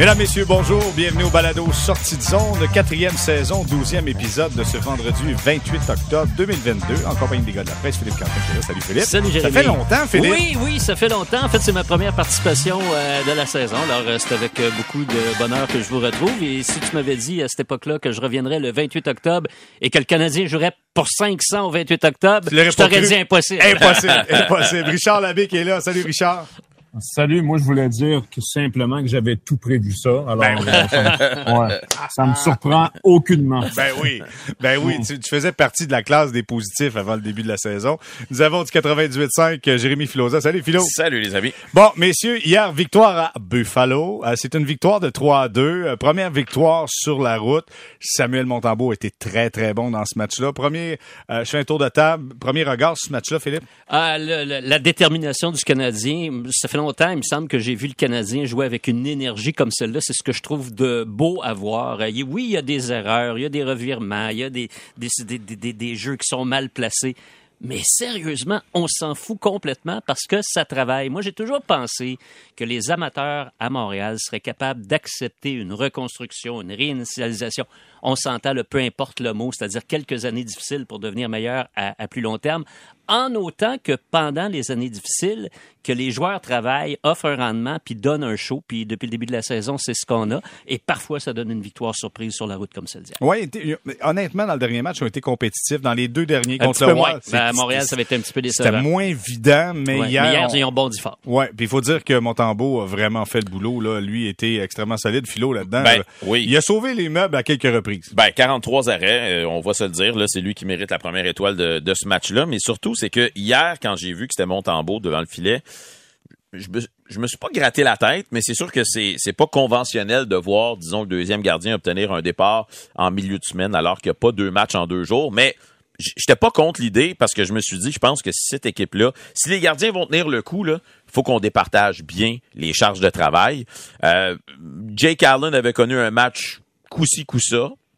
Mesdames, Messieurs, bonjour. Bienvenue au balado Sortie de zone, quatrième saison, douzième épisode de ce vendredi 28 octobre 2022, en compagnie des gars de la presse, Philippe Quentin qui est là. Salut Philippe. Salut Jérémy. Ça fait longtemps, Philippe. Oui, oui, ça fait longtemps. En fait, c'est ma première participation euh, de la saison. Alors, euh, c'est avec euh, beaucoup de bonheur que je vous retrouve. Et si tu m'avais dit à cette époque-là que je reviendrais le 28 octobre et que le Canadien jouerait pour 500 au 28 octobre, je t'aurais dit impossible. Impossible, impossible. Richard Labbé qui est là. Salut Richard. Salut, moi je voulais dire que simplement que j'avais tout prévu ça. Alors, Ben euh, ça, me, ouais, ça me surprend aucunement. Ben oui, ben oui, tu, tu faisais partie de la classe des positifs avant le début de la saison. Nous avons du 98.5 euh, Jérémy Filosa. Salut Philo. Salut les amis. Bon, messieurs, hier, victoire à Buffalo. Euh, c'est une victoire de 3 à 2. Euh, première victoire sur la route. Samuel Montembeau était très, très bon dans ce match-là. Premier, euh, je fais un tour de table. Premier regard sur ce match-là, Philippe. Ah, le- le- la détermination du Canadien, ça fait longtemps, il me semble que j'ai vu le Canadien jouer avec une énergie comme celle-là. C'est ce que je trouve de beau à voir. Euh, Oui, il y a des erreurs, il y a des revirements, il y a des, des, des, des- des- jeux qui sont mal placés. Mais sérieusement, on s'en fout complètement parce que ça travaille. Moi, j'ai toujours pensé que les amateurs à Montréal seraient capables d'accepter une reconstruction, une réinitialisation. On s'entend, le peu importe le mot, c'est-à-dire quelques années difficiles pour devenir meilleur à plus long terme, en autant que pendant les années difficiles, que les joueurs travaillent, offrent un rendement, puis donnent un show. Puis depuis le début de la saison, c'est ce qu'on a. Et parfois, ça donne une victoire surprise sur la route comme celle-ci. Ouais, été- honnêtement, dans le dernier match, ils ont été compétitifs. Dans les deux derniers Un contre le peu moins. Ben, à Montréal, ça va être un petit peu C'était décevant. moins évident, mais Ouais, hier, mais hier, on- ils ont bondi fort. Ouais, puis il faut dire que Montembeau a vraiment fait le boulot. Là. Lui était extrêmement solide, philo là-dedans. Ben, là. oui. Il a sauvé les meubles à quelques reprises. Ben 43 arrêts, euh, on va se le dire là, c'est lui qui mérite la première étoile de, de ce match-là. Mais surtout, c'est que hier, quand j'ai vu que c'était Montembeau devant le filet, je me, me suis pas gratté la tête, mais c'est sûr que c'est c'est pas conventionnel de voir, disons, le deuxième gardien obtenir un départ en milieu de semaine alors qu'il n'y a pas deux matchs en deux jours. Mais j'étais pas contre l'idée parce que je me suis dit, je pense que cette équipe-là, si les gardiens vont tenir le coup, là, faut qu'on départage bien les charges de travail. Euh, Jake Allen avait connu un match coup-ci,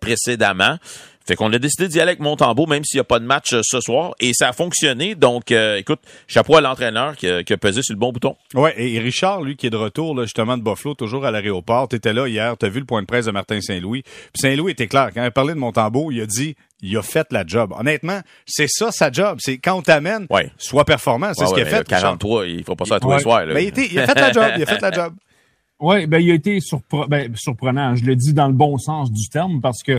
précédemment. Fait qu'on a décidé d'y aller avec Montembeau, même s'il n'y a pas de match euh, ce soir. Et ça a fonctionné. Donc, euh, écoute, chapeau à l'entraîneur qui, a- qui a pesé sur le bon bouton. Ouais, et Richard, lui, qui est de retour là, justement de Buffalo, toujours à l'aéroport, t'étais là hier, t'as vu le point de presse de Martin Saint-Louis. Puis Saint-Louis était clair. Quand il a parlé de Montembeau, il a dit il a fait la job. Honnêtement, c'est ça sa job. C'est quand on t'amène, Ouais. sois performant. C'est Ouais, ce qu'il a fait. là, Richard. 43, il faut pas ça à tous Ouais. les soirs. là. Mais il, était- il a fait la job. Il a fait la job. Oui, ben, il a été surpre- ben, surprenant. Je le dis dans le bon sens du terme parce que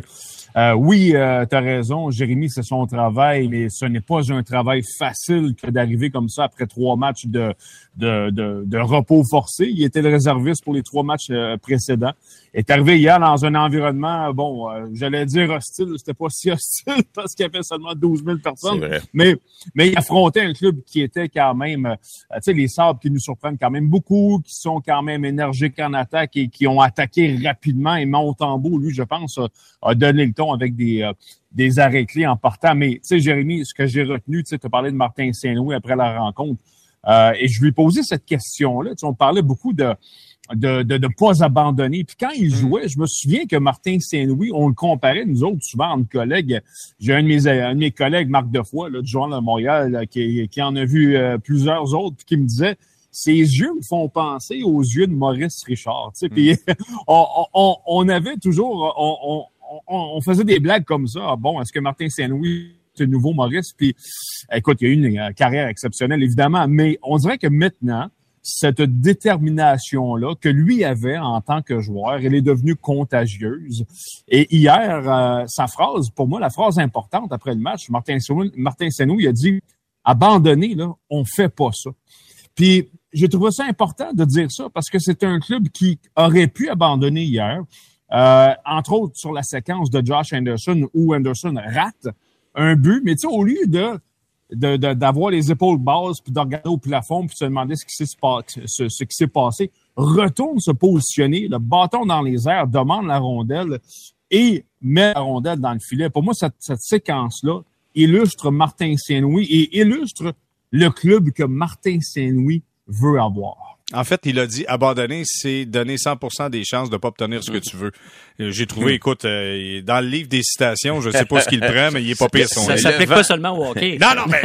euh, oui, euh, tu as raison, Jérémy, c'est son travail, mais ce n'est pas un travail facile que d'arriver comme ça après trois matchs de, de, de, de repos forcé. Il était le réserviste pour les trois matchs euh, précédents. Il est arrivé hier dans un environnement, bon, euh, j'allais dire hostile, c'était pas si hostile parce qu'il y avait seulement 12 000 C'est personnes. Mais, mais il affrontait un club qui était quand même, euh, tu sais, les Sabres qui nous surprennent quand même beaucoup, qui sont quand même énergiques en attaque et qui ont attaqué rapidement. Et Montembeau, lui, je pense, a, a donné le ton avec des, euh, des arrêts clés en partant. Mais, tu sais, Jérémy, ce que j'ai retenu, tu sais, tu as parlé de Martin Saint-Louis après la rencontre. Euh, et je lui ai posé cette question-là. Tu sais, on parlait beaucoup de de de, de pas abandonner. Puis quand il jouait, je me souviens que Martin Saint-Louis, on le comparait, nous autres, souvent entre collègues. J'ai un de mes, un de mes collègues, Marc Defoy, là, du Journal de Montréal, là, qui, qui en a vu euh, plusieurs autres, puis qui me disait ses yeux me font penser aux yeux de Maurice Richard. Tu sais, Puis on, on, on avait toujours, on, on, on, faisait des blagues comme ça. Ah, bon, est-ce que Martin Saint-Louis c'est nouveau Maurice? Puis écoute, il y a eu une euh, carrière exceptionnelle, évidemment, mais on dirait que maintenant, cette détermination-là que lui avait en tant que joueur, elle est devenue contagieuse. Et hier, euh, sa phrase, pour moi, la phrase importante après le match, Martin Martin il a dit « Abandonner, là, on fait pas ça ». Puis j'ai trouvé ça important de dire ça parce que c'est un club qui aurait pu abandonner hier, euh, entre autres sur la séquence de Josh Anderson où Anderson rate un but, mais tu sais, au lieu de d'avoir les épaules basses, puis de regarder au plafond, puis se demander ce qui s'est ce, ce passé, retourne se positionner, le bâton dans les airs, demande la rondelle et met la rondelle dans le filet. Pour moi, cette, cette séquence-là illustre Martin Saint-Louis et illustre le club que Martin Saint-Louis veut avoir. En fait, il a dit abandonner, c'est donner 100% des chances de pas obtenir ce que tu veux. Euh, J'ai trouvé, écoute, euh, dans le livre des citations, je sais pas ce qu'il prend, mais il est pas pire son Ça s'applique pas seulement au hockey. Non, non, mais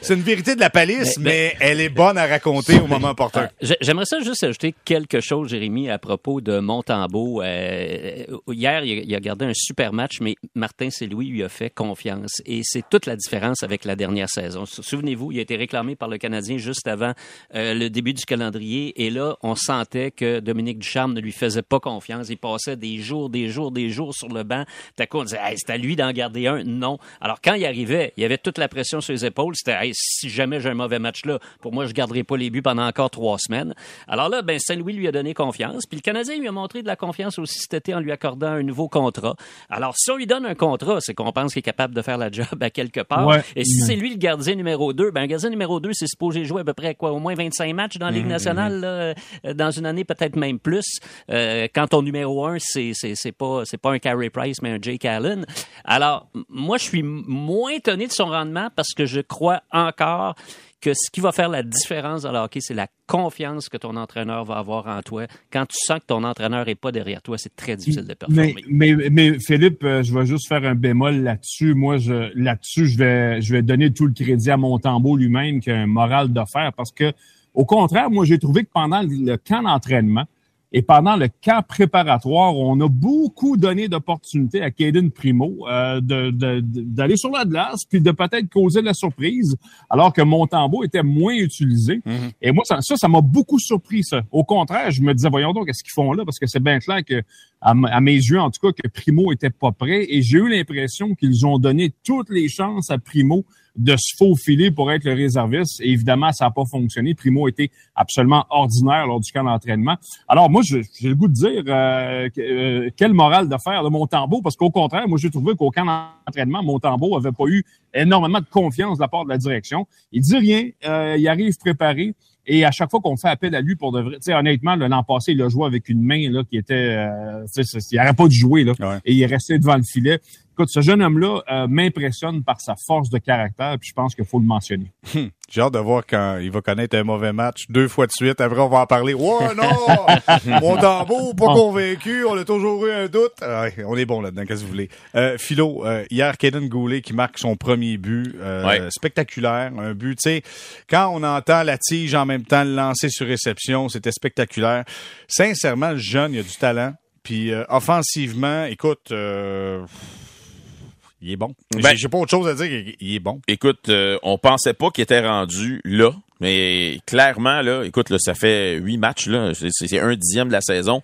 c'est une vérité de la palisse, mais, elle est bonne à raconter au moment opportun. J'ai- J'aimerais ça juste ajouter quelque chose, Jérémy, à propos de Montembeau. Euh, hier, il a, gardé un super match, mais Martin Saint-Louis lui a fait confiance. Et c'est toute la différence avec la dernière saison. Souvenez-vous, il a été réclamé par le Canadien juste avant le début du calendrier. Et là, on sentait que Dominique Ducharme ne lui faisait pas confiance. Il passait des jours, des jours, des jours sur le banc. Tout à coup, on disait, Hey, c'est à lui d'en garder un. Non. Alors, quand il arrivait, il y avait toute la pression sur les épaules. C'était, Hey, si jamais j'ai un mauvais match là, pour moi, je garderai pas les buts pendant encore trois semaines. Alors là, ben, Saint-Louis lui a donné confiance. Puis le Canadien lui a montré de la confiance aussi cet été en lui accordant un nouveau contrat. Alors, si on lui donne un contrat, c'est qu'on pense qu'il est capable de faire la job à quelque part. Ouais. Et si c'est lui le gardien numéro 2, ben, un gardien numéro 2, c'est supposé jouer à peu près, quoi, au moins 25 matchs dans Ligue nationale, là, euh, dans une année, peut-être même plus. Euh, quand ton numéro 1, c'est, c'est, c'est pas, c'est pas un Carey Price, mais un Jake Allen. Alors, moi, je suis moins étonné de son rendement parce que je crois encore que ce qui va faire la différence dans le hockey, c'est la confiance que ton entraîneur va avoir en toi. Quand tu sens que ton entraîneur est pas derrière toi, c'est très difficile de performer. Mais, mais, mais Philippe, euh, je vais juste faire un bémol là-dessus. Moi, je, là-dessus, je vais, je vais donner tout le crédit à Montembeau lui-même qui a un moral de parce que, au contraire, moi, j'ai trouvé que pendant le camp d'entraînement et pendant le camp préparatoire, on a beaucoup donné d'opportunités à Caden Primo euh, de, de- de- d'aller sur la glace puis de peut-être causer de la surprise, alors que Montembeau était moins utilisé. Et moi, ça, ça, m'a beaucoup surpris, ça. Au contraire, je me disais, voyons donc, qu'est-ce qu'ils font là? Parce que c'est bien clair que, à mes yeux, en tout cas, que Primo était pas prêt. Et j'ai eu l'impression qu'ils ont donné toutes les chances à Primo de se faufiler pour être le réserviste. Et évidemment, ça n'a pas fonctionné. Primo était absolument ordinaire lors du camp d'entraînement. Alors, moi, j'ai le goût de dire euh, euh, quelle morale de faire de Montembeau, parce qu'au contraire, moi, j'ai trouvé qu'au camp d'entraînement, Montembeau avait pas eu énormément de confiance de la part de la direction. Il dit rien, euh, il arrive préparé. Et à chaque fois qu'on fait appel à lui pour de vrai, tu sais, honnêtement, l'an passé, il a joué avec une main là qui était, euh, tu sais, c'est- il n'aurait pas dû jouer là, Ouais. et il est resté devant le filet. Écoute, ce jeune homme-là euh, m'impressionne par sa force de caractère, puis je pense qu'il faut le mentionner. J'ai hâte de voir quand il va connaître un mauvais match deux fois de suite. Après, on va en parler. Ouais, non! Mon tambour, pas convaincu. On a toujours eu un doute. Ah ouais, on est bon là-dedans, qu'est-ce que vous voulez? Euh, Philo, euh, hier, Kaden Goulet qui marque son premier but. euh, Ouais. Spectaculaire. Un but, tu sais, quand on entend la tige en même temps, le lancer sur réception, c'était spectaculaire. Sincèrement, le jeune, il a du talent. Puis euh, offensivement, écoute... Euh, il est bon. Ben- J'ai- pas autre chose à dire. Il- est bon. Écoute, euh, on pensait pas qu'il était rendu là, mais clairement, là, écoute, là, ça fait huit matchs, là, c'est, un dixième de la saison.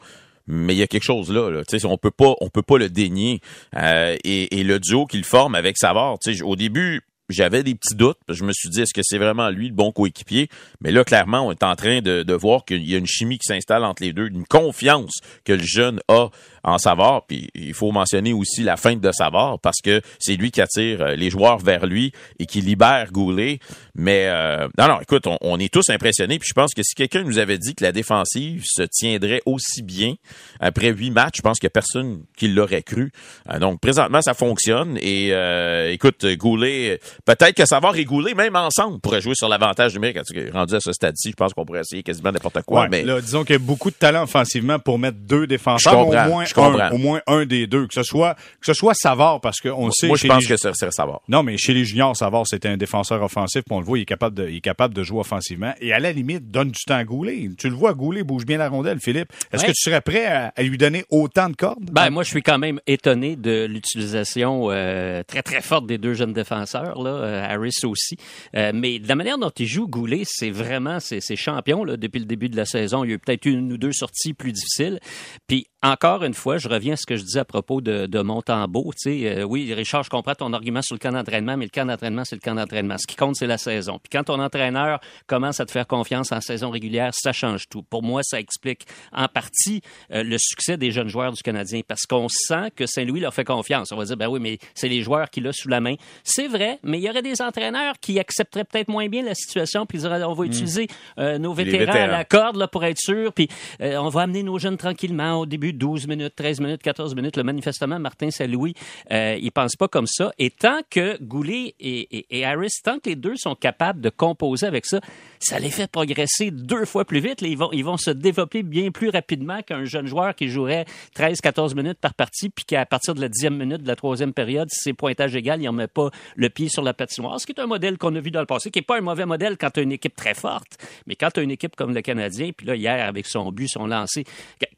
Mais il y a quelque chose là, là. Tu sais, on peut pas, on peut pas le dénier. Euh, et, et le duo qu'il forme avec Savard, tu sais, au début, j'avais des petits doutes. Je me suis dit, est-ce que c'est vraiment lui le bon coéquipier? Mais là, clairement, on est en train de, de voir qu'il y a une chimie qui s'installe entre les deux, une confiance que le jeune a en Savard. Puis il faut mentionner aussi la feinte de Savard parce que c'est lui qui attire euh, les joueurs vers lui et qui libère Goulet. Mais euh, non, non, écoute, on, on est tous impressionnés. Puis je pense que si quelqu'un nous avait dit que la défensive se tiendrait aussi bien après huit matchs, je pense qu'il n'y a personne qui l'aurait cru. Euh, donc présentement, ça fonctionne. Et euh, écoute, Goulet, peut-être que Savard et Goulet, même ensemble, pourraient jouer sur l'avantage numérique. Rendu à ce stade-ci, je pense qu'on pourrait essayer quasiment n'importe quoi. Ouais, mais là, disons qu'il y a beaucoup de talent offensivement pour mettre deux défenseurs, au moins comprends. un, au moins un des deux, que ce soit que ce soit Savard parce qu'on le sait. moi, je pense les- que ça serait Savard. non, mais chez les juniors, Savard c'était un défenseur offensif, puis on le voit, il est capable de, il est capable de jouer offensivement. Et à la limite, donne du temps à Goulet. Tu le vois, Goulet bouge bien la rondelle, Philippe. Est-ce Ouais. que tu serais prêt à, à lui donner autant de cordes? Ben, moi, je suis quand même étonné de l'utilisation euh, très, très forte des deux jeunes défenseurs, là, euh, Harris aussi. Euh, mais de la manière dont il joue, Goulet, c'est vraiment, c'est c'est champion là, depuis le début de la saison. Il y a eu peut-être une ou deux sorties plus difficiles. Puis, encore une fois, je reviens à ce que je disais à propos de, de Montembeau. Tu sais, euh, oui, Richard, je comprends ton argument sur le camp d'entraînement, mais le camp d'entraînement, c'est le camp d'entraînement. Ce qui compte, c'est la saison. Puis quand ton entraîneur commence à te faire confiance en saison régulière, ça change tout. Pour moi, ça explique en partie euh, le succès des jeunes joueurs du Canadien parce qu'on sent que Saint-Louis leur fait confiance. On va dire, ben oui, mais c'est les joueurs qui l'ont sous la main. C'est vrai, mais il y aurait des entraîneurs qui accepteraient peut-être moins bien la situation puis ils diraient, on va utiliser euh, nos Les vétérans, à vétérans. la corde là, pour être sûr, puis euh, on va amener nos jeunes tranquillement au début 12 minutes, 13 minutes, 14 minutes. Le manifestement, Martin Saint-Louis, euh, il pense pas comme ça. Et tant que Goulet et, Harris, tant que les deux sont capables de composer avec ça, ça les fait progresser deux fois plus vite. Ils vont, ils vont se développer bien plus rapidement qu'un jeune joueur qui jouerait 13, 14 minutes par partie, puis qu'à partir de la dixième minute de la troisième période, si c'est pointage égal, il n'en met pas le pied sur la patinoire. Ce qui est un modèle qu'on a vu dans le passé, qui n'est pas un mauvais modèle quand tu as une équipe très forte, mais quand tu as une équipe comme le Canadien, puis là, hier, avec son but, son lancé,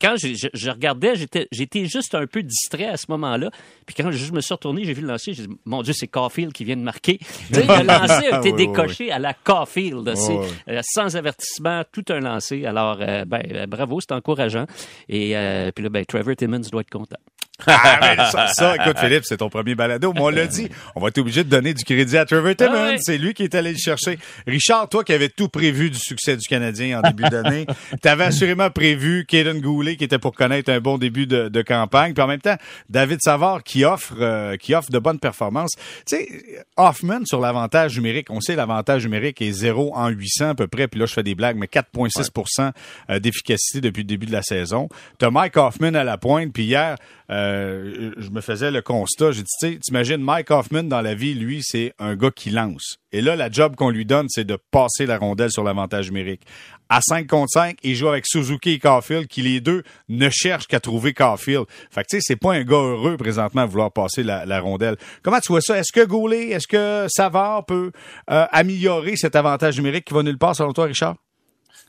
quand je, je, je regardais, j'étais juste un peu distrait à ce moment-là, puis quand je me suis retourné, j'ai vu le lancer, j'ai dit, mon Dieu, c'est Caulfield qui vient de marquer. le lancer a été décoché à la Caulfield, euh, sans avertissement, tout un lancé. Alors, euh, ben, euh, bravo, c'est encourageant. Et euh, puis là, ben, Trevor Timmons doit être content. Ah, ça, ça, écoute, Philippe, c'est ton premier balado. Mais on l'a dit, on va être obligé de donner du crédit à Trevor Timmons. Ah. C'est lui qui est allé le chercher. Richard, toi qui avais tout prévu du succès du Canadien en début d'année, t'avais assurément prévu Kaden Goulet qui était pour connaître un bon début de, de, campagne. Puis en même temps, David Savard qui offre, euh, qui offre de bonnes performances. Tu sais, Hoffman sur l'avantage numérique, on sait l'avantage numérique est 0 en 800 à peu près. Puis là, je fais des blagues, mais 4,6 ouais. d'efficacité depuis le début de la saison. T'as Mike Hoffman à la pointe. Puis hier, euh, je me faisais le constat. J'ai dit, tu sais, t'imagines Mike Hoffman dans la vie, lui, c'est un gars qui lance. Et là, la job qu'on lui donne, c'est de passer la rondelle sur l'avantage numérique. À 5 contre 5, il joue avec Suzuki et Caulfield, qui les deux ne cherchent qu'à trouver Caulfield. Fait que tu sais, c'est pas un gars heureux présentement à vouloir passer la, rondelle. Comment tu vois ça? Est-ce que Goulet, est-ce que Savard peut euh, améliorer cet avantage numérique qui va nulle part selon toi, Richard?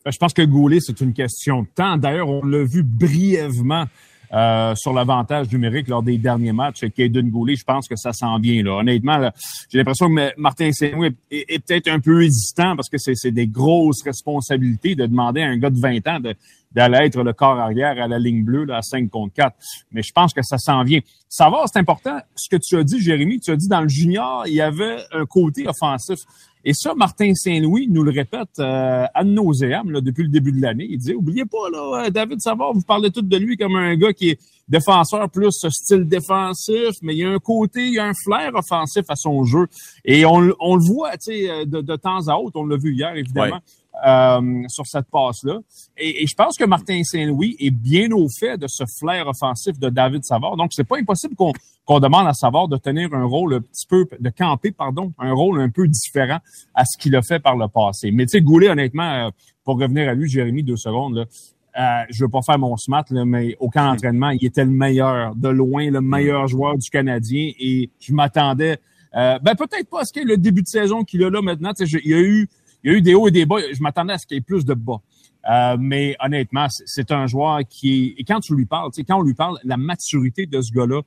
Je pense que Goulet, c'est une question de temps. D'ailleurs, on l'a vu brièvement euh, sur l'avantage numérique lors des derniers matchs. Kaden Goulet, je pense que ça s'en vient. Là. Honnêtement, j'ai l'impression que Martin Saint-Louis est, est peut-être un peu hésitant parce que c'est des grosses responsabilités de demander à un gars de 20 ans de, d'aller être le corps arrière à la ligne bleue là, à 5 contre 4. Mais je pense que ça s'en vient. Savoir, c'est important. Ce que tu as dit, Jérémy, tu as dit dans le junior, il y avait un côté offensif. Et ça, Martin Saint-Louis nous le répète euh, à nauseam là, depuis le début de l'année. Il dit, oubliez pas, là, euh, David Savard, vous parlez tout de lui comme un gars qui est défenseur plus style défensif, mais il y a un côté, il y a un flair offensif à son jeu. Et on, le voit, tu sais, de, de, temps à autre, on l'a vu hier, évidemment. Euh, sur cette passe-là. Et, et, je pense que Martin Saint-Louis est bien au fait de ce flair offensif de David Savard. Donc, c'est pas impossible qu'on qu demande à Savard de tenir un rôle un petit peu, de camper, pardon, un rôle un peu différent à ce qu'il a fait par le passé. Mais tu sais, Goulet, honnêtement, euh, pour revenir à lui, Jérémy, deux secondes, là, euh, je veux pas faire mon smart, là, mais au camp d'entraînement, il était le meilleur, de loin, le meilleur joueur du Canadien. Et je m'attendais, euh, ben peut-être pas à ce ait le début de saison qu'il a là maintenant. Il y a eu il y a eu des hauts et des bas. Je m'attendais à ce qu'il y ait plus de bas. Euh, mais honnêtement, c'est un joueur qui Et quand tu lui parles, quand on lui parle, la maturité de ce gars-là,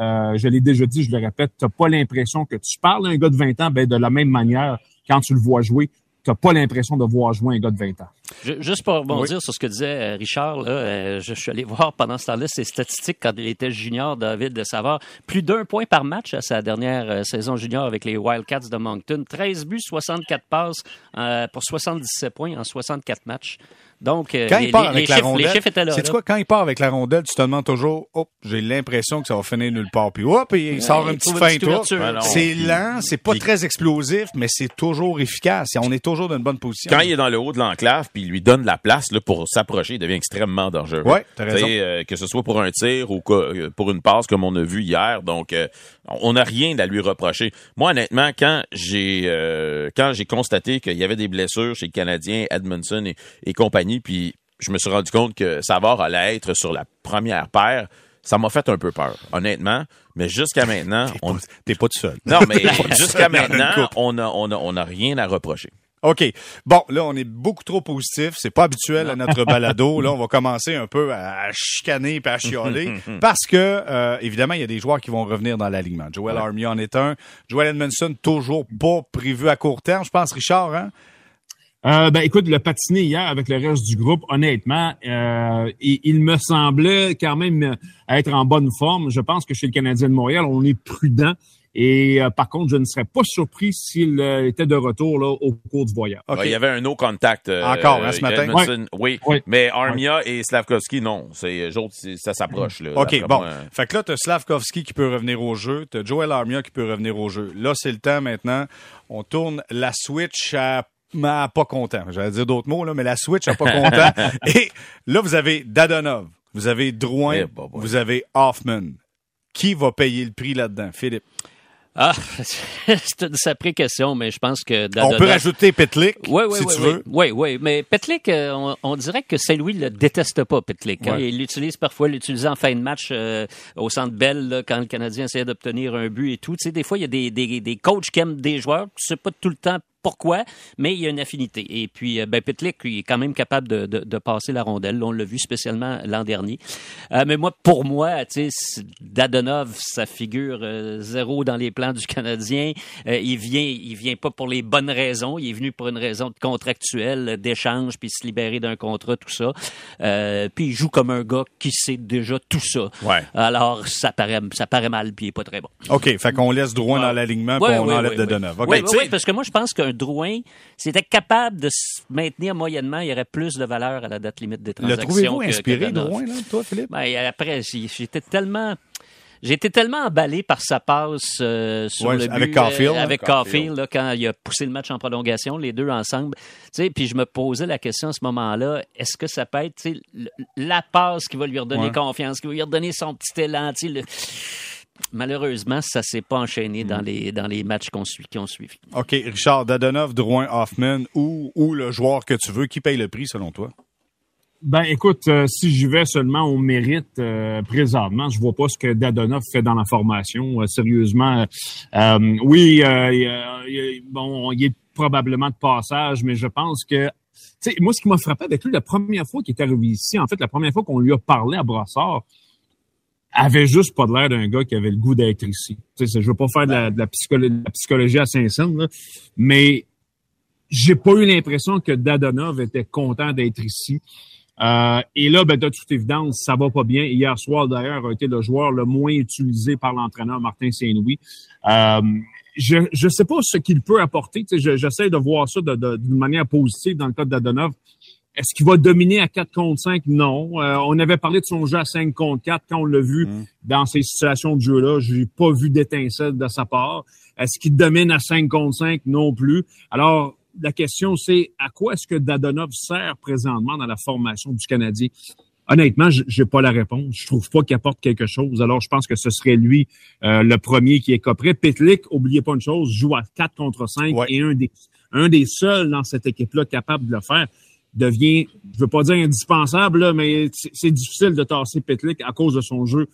euh, je l'ai déjà dit, je le répète, tu pas l'impression que tu parles d'un gars de 20 ans ben, de la même manière quand tu le vois jouer n'as pas l'impression de voir jouer un gars de 20 ans. Juste pour rebondir oui. sur ce que disait Richard, là, euh, je suis allé voir pendant ce temps-là ses statistiques quand il était junior, David de Savard. Plus d'un point par match à sa dernière euh, saison junior avec les Wildcats de Moncton. 13 buts, 64 passes euh, pour 77 points en 64 matchs. Donc, quand les, il part les, avec les la chiffres, rondelle, les chiffres étaient là. C'est quoi, quand il part avec la rondelle, tu te demandes toujours, oh, j'ai l'impression que ça va finir nulle part. Puis, hop, il sort une petite fin tour. C'est lent, c'est pas puis, très explosif, mais c'est toujours efficace. On est toujours dans une bonne position. Quand il est dans le haut de l'enclave, puis il lui donne la place là, pour s'approcher, il devient extrêmement dangereux. Oui, t'as raison. Euh, que ce soit pour un tir ou que, pour une passe comme on a vu hier. Donc, euh, on n'a rien à lui reprocher. Moi, honnêtement, quand j'ai euh, quand j'ai constaté qu'il y avait des blessures chez le Canadien, Edmondson et, et compagnie, puis je me suis rendu compte que Savard allait être sur la première paire. Ça m'a fait un peu peur, honnêtement. Mais jusqu'à maintenant, t'es on pas, t'es pas tout seul. Non, mais jusqu'à maintenant, on a, on a, on a rien à reprocher. OK. Bon, là, on est beaucoup trop positif. C'est pas habituel à notre balado. Là, on va commencer un peu à chicaner et à chialer parce que, euh, évidemment, il y a des joueurs qui vont revenir dans l'alignement. Joel ouais. Armia en est un. Joel Edmondson, toujours pas prévu à court terme. Je pense, Richard, hein? Euh, ben écoute, le patiné hier avec le reste du groupe, honnêtement, euh, il, il, me semblait quand même être en bonne forme. Je pense que chez le Canadien de Montréal, on est prudent. Et euh, par contre, je ne serais pas surpris s'il euh, était de retour là, au cours du voyage. Okay. Ouais, il y avait un no contact. Euh, Encore hein, ce matin? Oui. oui. mais Armia ouais. et Slavkovski, non. C'est ça s'approche. là. OK, bon. Moi. Fait que là, tu as Slavkovski qui peut revenir au jeu. Tu as Joel Armia qui peut revenir au jeu. Là, c'est le temps maintenant. On tourne la switch à pas content. J'allais dire d'autres mots, là, mais la Switch à pas content. Et là, vous avez Dadonov, Vous avez Drouin, Eh, bah, bah. vous avez Hoffman. Qui va payer le prix là-dedans, Philippe? Ah, c'est une sacrée question, mais je pense que On peut Dadonov- rajouter Petlick, Oui, oui, si oui, tu oui. veux. Oui, oui. Mais Petlick, euh, on, on dirait que Saint-Louis le déteste pas, Petlick. hein. Il l'utilise parfois, il l'utilise en fin de match euh, au Centre Bell là, quand le Canadien essaie d'obtenir un but et tout. Tu sais, des fois, il y a des, des, des coachs qui aiment des joueurs. Sais pas tout le temps pourquoi, mais il y a une affinité. Et puis, euh, ben, Petlick, il est quand même capable de, de, de passer la rondelle. On l'a vu spécialement l'an dernier. Euh, mais moi, pour moi, tu sais, Dadonov, ça figure euh, zéro dans les plans du Canadien. Euh, il vient, il vient pas pour les bonnes raisons. Il est venu pour une raison contractuelle, d'échange, puis se libérer d'un contrat, tout ça. Puis il joue comme un gars qui sait déjà tout ça. Ouais. Alors, ça paraît, ça paraît mal, puis il est pas très bon. OK, fait qu'on laisse Ouais. dans l'alignement, Ouais, puis on enlève Dadonov. OK. Oui, parce que moi, je pense qu'un Drouin, s'il était capable de se maintenir moyennement, il y aurait plus de valeur à la date limite des Le transactions. trouvez-vous que- inspiré. Drouin, là, toi, Philippe? Ben, après, j'ai- j'étais tellement. J'étais tellement emballé par sa passe euh, sur Ouais, le but avec Caulfield, euh, avec Caulfield. Caulfield, là, quand il a poussé le match en prolongation, les deux ensemble. Tu sais, puis je me posais la question à ce moment-là, est-ce que ça peut être tu sais, le- la passe qui va lui redonner Ouais. confiance, qui va lui redonner son petit élan, tu sais, le- Malheureusement, ça s'est pas enchaîné dans les dans les matchs qu'on suit, qui ont suivi. OK, Richard, Dadonov, Drouin, Hoffman ou, ou le joueur que tu veux, qui paye le prix selon toi? Ben, écoute, euh, si j'y vais seulement au mérite euh, présentement, je vois pas ce que Dadonov fait dans la formation. Euh, sérieusement, oui, euh, il, bon, il est probablement de passage, mais je pense que, tu sais, moi, ce qui m'a frappé avec lui la première fois qu'il est arrivé ici, en fait, la première fois qu'on lui a parlé à Brassard, avait juste pas de l'air d'un gars qui avait le goût d'être ici. Tu sais, je veux pas faire de la, de la psycholo- de la psychologie à Saint-Saëns, mais j'ai pas eu l'impression que Dadonov était content d'être ici. Euh, et là, ben, de toute évidence, ça va pas bien. Hier soir, d'ailleurs, a été le joueur le moins utilisé par l'entraîneur Martin Saint-Louis. Euh, je ne sais pas ce qu'il peut apporter. J'essaie de voir ça de- de- d'une manière positive dans le cas de Dadonov. Est-ce qu'il va dominer à 4 contre 5? Non. Euh, on avait parlé de son jeu à 5 contre 4 quand on l'a vu Mm. dans ces situations de jeu-là. Je n'ai pas vu d'étincelle de sa part. Est-ce qu'il domine à 5 contre 5? Non plus. Alors, la question, c'est à quoi est-ce que Dadonov sert présentement dans la formation du Canadien? Honnêtement, j'ai pas la réponse. Je trouve pas qu'il apporte quelque chose. Alors, je pense que ce serait lui euh, le premier qui est copré. Pitlick, oubliez pas une chose, joue à 4 contre 5 Ouais. et un des, un des seuls dans cette équipe-là capable de le faire devient, je veux pas dire indispensable, là, mais c'est difficile de tasser Pitlick à cause de son jeu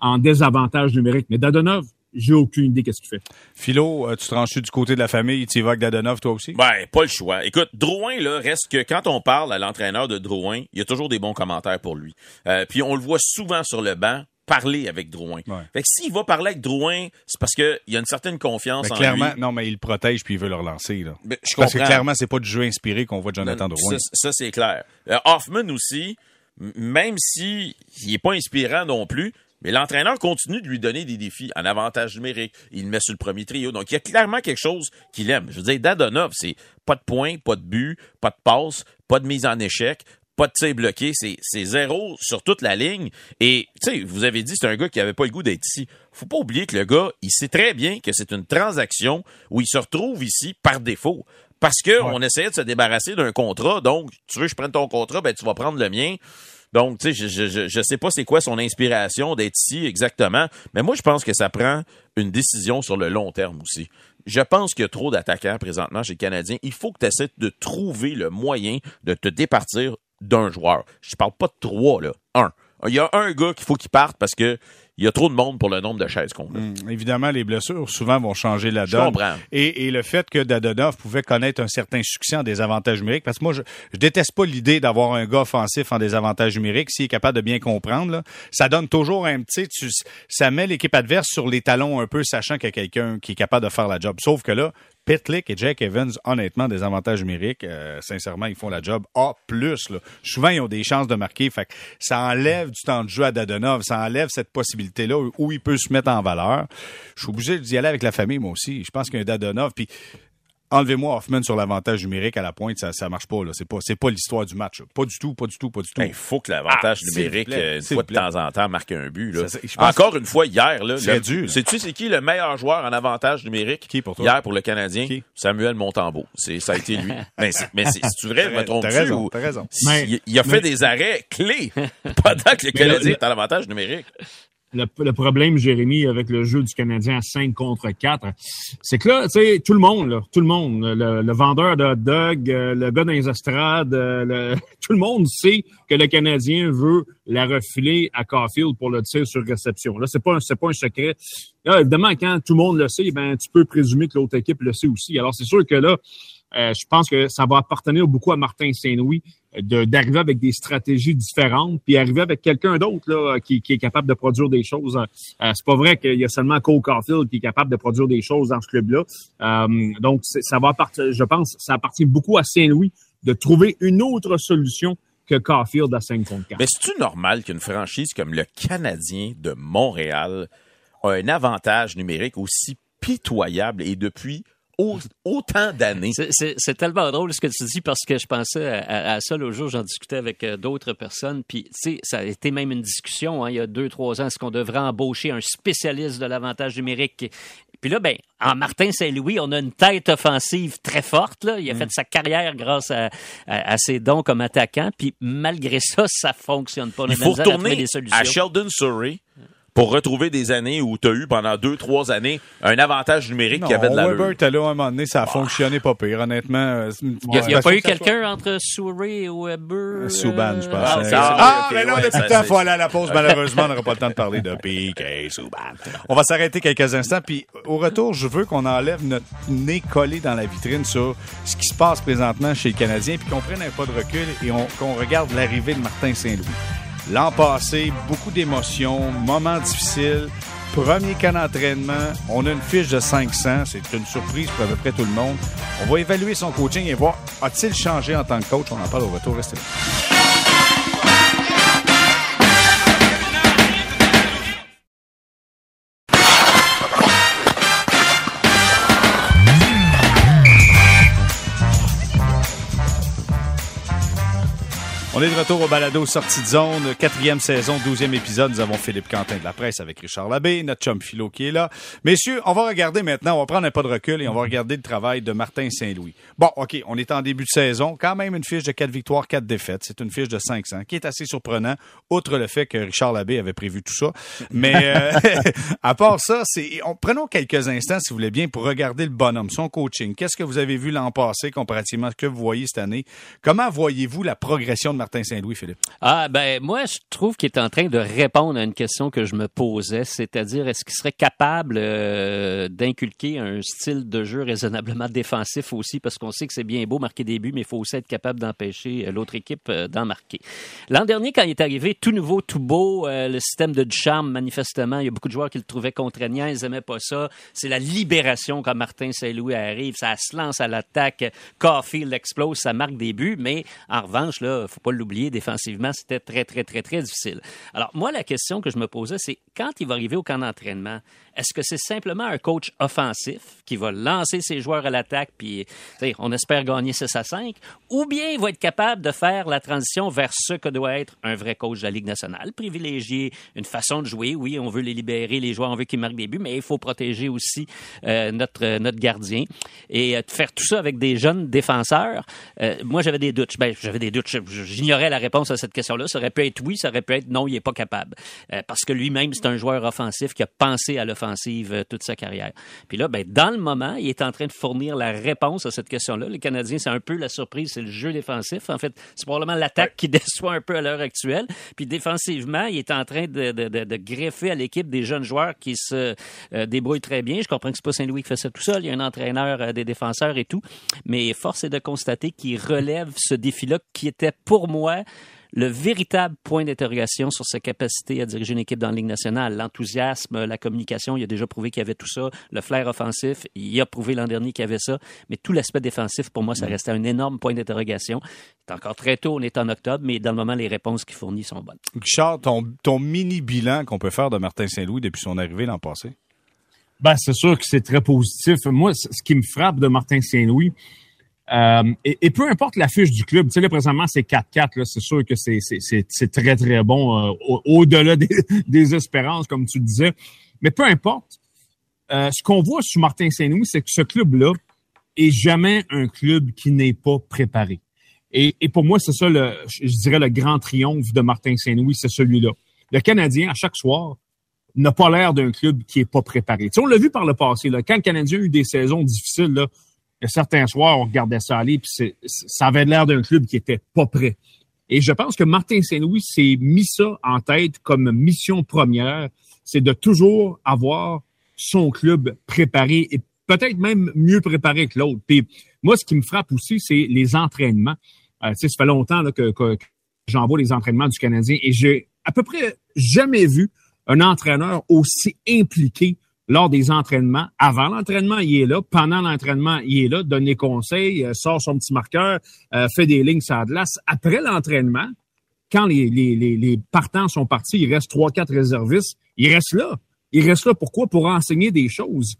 en désavantage numérique. Mais Dadonov, j'ai aucune idée qu'est-ce qu'il fait. Philo, euh, tu tranches du côté de la famille, tu y vas avec Dadonov, toi aussi? Ben, pas le choix. Écoute, Drouin, là, reste que quand on parle à l'entraîneur de Drouin, il y a toujours des bons commentaires pour lui. Euh, puis on le voit souvent sur le banc parler avec Drouin. Ouais. Fait que s'il va parler avec Drouin, c'est parce qu'il y a une certaine confiance Mais en clairement, lui. non, mais il le protège puis il veut le relancer. Là. Ben, je Parce que clairement, c'est pas du jeu inspiré qu'on voit de Jonathan Drouin. Ça, ça, c'est clair. Euh, Hoffman aussi, même si il est pas inspirant non plus, mais l'entraîneur continue de lui donner des défis en avantage numérique. Il le met sur le premier trio. Donc, il y a clairement quelque chose qu'il aime. Je veux dire, Dadonov, c'est pas de points, pas de but, pas de passe, pas de mise en échec, pas de tir bloqué. C'est, c'est zéro sur toute la ligne. Et, tu sais, vous avez dit, c'est un gars qui avait pas le goût d'être ici. Faut pas oublier que le gars, il sait très bien que c'est une transaction où il se retrouve ici par défaut. Parce que on essayait de se débarrasser d'un contrat. Donc, tu veux que je prenne ton contrat, ben tu vas prendre le mien. Donc, tu sais, je, je, je, je sais pas c'est quoi son inspiration d'être ici exactement, mais moi, je pense que ça prend une décision sur le long terme aussi. Je pense qu'il y a trop d'attaquants présentement chez les Canadiens. Il faut que tu essaies de trouver le moyen de te départir d'un joueur. Je parle pas de trois, là. Un. Il y a un gars qu'il faut qu'il parte parce que il y a trop de monde pour le nombre de chaises qu'on a. Hum, évidemment, les blessures souvent vont changer la Je donne. comprends. Et, et le fait que Dadonov pouvait connaître un certain succès en désavantage numérique, parce que moi, je, je déteste pas l'idée d'avoir un gars offensif en désavantage numérique s'il est capable de bien comprendre. Là, ça donne toujours un petit, tu, ça met l'équipe adverse sur les talons un peu, sachant qu'il y a quelqu'un qui est capable de faire la job. Sauf que là, Pitlick et Jack Evans, honnêtement, des avantages numériques, euh, sincèrement, ils font la job A+. Là. Souvent, ils ont des chances de marquer. Fait que ça enlève du temps de jeu à Dadonov. Ça enlève cette possibilité-là où, où il peut se mettre en valeur. Je suis obligé d'y aller avec la famille, moi aussi. Je pense qu'un Dadonov... Puis enlevez-moi Hoffman sur l'avantage numérique à la pointe, ça ça marche pas là. C'est pas c'est pas l'histoire du match. là. Pas du tout, pas du tout, pas du tout. Ben, Il faut que l'avantage Ah, numérique, plaît, euh, une fois de plaît. temps en temps, marque un but. Là. Ça, Encore une fois, hier, là, C'est le- dû, sais-tu c'est qui le meilleur joueur en avantage numérique? Qui pour toi? Hier pour le Canadien? Qui? Samuel Montembeau. C'est, ça a été lui. mais c'est, mais c'est, c'est vrai, je me T'as trompe raison, t'as raison. Mais- il, il a fait mais- des arrêts clés pendant que le Canadien est en avantage numérique? Le, le problème, Jérémy, avec le jeu du Canadien à 5 contre 4, c'est que là, tu sais, tout le monde, là, tout le monde, le, le vendeur de hot dog, euh, le gars dans les euh, le- tout le monde sait que le Canadien veut la refiler à Caulfield pour le tir sur réception. Là, c'est pas c'est pas un secret. Là, évidemment, quand tout le monde le sait, ben, tu peux présumer que l'autre équipe le sait aussi. Alors, c'est sûr que là, euh, je pense que ça va appartenir beaucoup à Martin Saint-Louis euh, d'arriver avec des stratégies différentes, puis arriver avec quelqu'un d'autre là qui, qui est capable de produire des choses. Euh, c'est pas vrai qu'il y a seulement Cole Caulfield qui est capable de produire des choses dans ce club-là. Euh, donc, ça va appartenir, je pense, ça appartient beaucoup à Saint-Louis de trouver une autre solution que Caulfield à 5 contre 4. Mais c'est-tu normal qu'une franchise comme le Canadien de Montréal a un avantage numérique aussi pitoyable et depuis au- autant d'années? C'est- tellement drôle ce que tu dis parce que je pensais à, ça l'autre jour, j'en discutais avec euh, d'autres personnes, puis tu sais, ça a été même une discussion hein, il y a deux, trois ans, est-ce qu'on devrait embaucher un spécialiste de l'avantage numérique? Puis là, ben, en Martin Saint-Louis, on a une tête offensive très forte. Là. Il a fait sa carrière grâce à, à- à ses dons comme attaquant. Puis malgré ça, ça fonctionne pas. On Il faut retourner à Sheldon Surrey pour retrouver des années où tu as eu pendant deux, trois années un avantage numérique Non, qui avait de la Weber était là à un moment donné, ça a fonctionné pas pire, honnêtement. euh, Il n'y a, pas eu quelqu'un entre Surrey et Weber? Souban, je pense. Ah, Ah, ça-. Ah, ok, mais là, ouais, depuis le temps, faut aller à la pause. Malheureusement, on n'aura pas le temps de parler de Piquet Souban. On va s'arrêter quelques instants. Puis, au retour, je veux qu'on enlève notre nez collé dans la vitrine sur ce qui se passe présentement chez les Canadiens, puis qu'on prenne un pas de recul et on- qu'on regarde l'arrivée de Martin Saint-Louis. L'an passé, beaucoup d'émotions, moments difficiles. Premier camp d'entraînement, on a une fiche de 500. C'est une surprise pour à peu près tout le monde. On va évaluer son coaching et voir a-t-il changé en tant que coach? On en parle au retour. Restez là. On est de retour au balado Sortie de zone, quatrième saison, douzième épisode. Nous avons Philippe Quentin de la presse avec Richard Labbé, notre chum Philo qui est là. Messieurs, on va regarder maintenant, on va prendre un pas de recul et on va regarder le travail de Martin Saint-Louis. Bon, OK, on est en début de saison. Quand même une fiche de quatre victoires, quatre défaites. C'est une fiche de 500 qui est assez surprenant, outre le fait que Richard Labbé avait prévu tout ça. Mais euh, à part ça, c'est on, prenons quelques instants, si vous voulez bien, pour regarder le bonhomme, son coaching. Qu'est-ce que vous avez vu l'an passé comparativement à ce que vous voyez cette année? Comment voyez-vous la progression de Martin Saint-Louis, Philippe? Ah, ben, moi, je trouve qu'il est en train de répondre à une question que je me posais, c'est-à-dire, est-ce qu'il serait capable euh, d'inculquer un style de jeu raisonnablement défensif aussi, parce qu'on sait que c'est bien beau marquer des buts, mais il faut aussi être capable d'empêcher euh, l'autre équipe euh, d'en marquer. L'an dernier, quand il est arrivé, tout nouveau, tout beau, le système de Ducharme, manifestement, il y a beaucoup de joueurs qui le trouvaient contraignant, ils aimaient pas ça. C'est la libération quand Martin Saint-Louis arrive, ça se lance à l'attaque, Caulfield explose, ça marque des buts, mais en revanche, là, faut pas l'oublier, défensivement, c'était très, très, très, très difficile. Alors, moi, la question que je me posais, c'est quand il va arriver au camp d'entraînement, est-ce que c'est simplement un coach offensif qui va lancer ses joueurs à l'attaque, puis on espère gagner 6 à 5, ou bien il va être capable de faire la transition vers ce que doit être un vrai coach de la Ligue nationale, privilégier une façon de jouer? Oui, on veut les libérer, les joueurs, on veut qu'ils marquent des buts, mais il faut protéger aussi euh, notre, euh, notre gardien. Et euh, faire tout ça avec des jeunes défenseurs, euh, moi j'avais des doutes. Ben, j'avais des doutes. J'ignorais la réponse à cette question-là. Ça aurait pu être oui, ça aurait pu être non, il est pas capable. Parce que lui-même, c'est un joueur offensif qui a pensé à l'offensive euh, toute sa carrière. Puis là, ben, dans le moment, il est en train de fournir la réponse à cette question-là. Les Canadiens, c'est un peu la surprise, c'est le jeu défensif. En fait, c'est probablement l'attaque qui déçoit un peu à l'heure actuelle. Puis défensivement, il est en train de, de, de, de greffer à l'équipe des jeunes joueurs qui se euh, débrouillent très bien. Je comprends que c'est pas Saint-Louis qui fait ça tout seul. Il y a un entraîneur euh, des défenseurs et tout. Mais force est de constater qu'il relève ce défi-là qui était pour moi le véritable point d'interrogation sur sa capacité à diriger une équipe dans la Ligue nationale. L'enthousiasme, la communication, il a déjà prouvé qu'il y avait tout ça. Le flair offensif, il a prouvé l'an dernier qu'il y avait ça. Mais tout l'aspect défensif, pour moi, ça restait un énorme point d'interrogation. C'est encore très tôt, on est en octobre, mais dans le moment, les réponses qu'il fournit sont bonnes. Richard, ton, ton mini bilan qu'on peut faire de Martin Saint-Louis depuis son arrivée l'an passé? Ben, c'est sûr que c'est très positif. Moi, ce qui me frappe de Martin Saint-Louis, euh, et, peu importe la fiche du club, tu sais, là, présentement, c'est 4-4, c'est sûr que c'est très, très bon, euh, au-delà des, espérances, comme tu disais. Mais peu importe, euh, ce qu'on voit sur Martin Saint-Louis, c'est que ce club-là est jamais un club qui n'est pas préparé. Et, et pour moi, c'est ça, le, je dirais, le grand triomphe de Martin Saint-Louis, c'est celui-là. Le Canadien, à chaque soir, n'a pas l'air d'un club qui est pas préparé. Tu on l'a vu par le passé. Là, quand le Canadien a eu des saisons difficiles, là, certains soirs, on regardait ça aller, puis ça avait l'air d'un club qui était pas prêt. Et je pense que Martin Saint-Louis s'est mis ça en tête comme mission première, c'est de toujours avoir son club préparé et peut-être même mieux préparé que l'autre. Puis moi, ce qui me frappe aussi, c'est les entraînements. Euh, tu sais, ça fait longtemps que, que, que j'envoie les entraînements du Canadien et j'ai à peu près jamais vu un entraîneur aussi impliqué lors des entraînements. Avant l'entraînement, il est là. Pendant l'entraînement, il est là, donne des conseils, euh, sort son petit marqueur, euh, fait des lignes sur la. Après l'entraînement, quand les, les, les, partants sont partis, il reste trois, quatre réservistes, il reste là. Il reste là pourquoi? Pour enseigner des choses.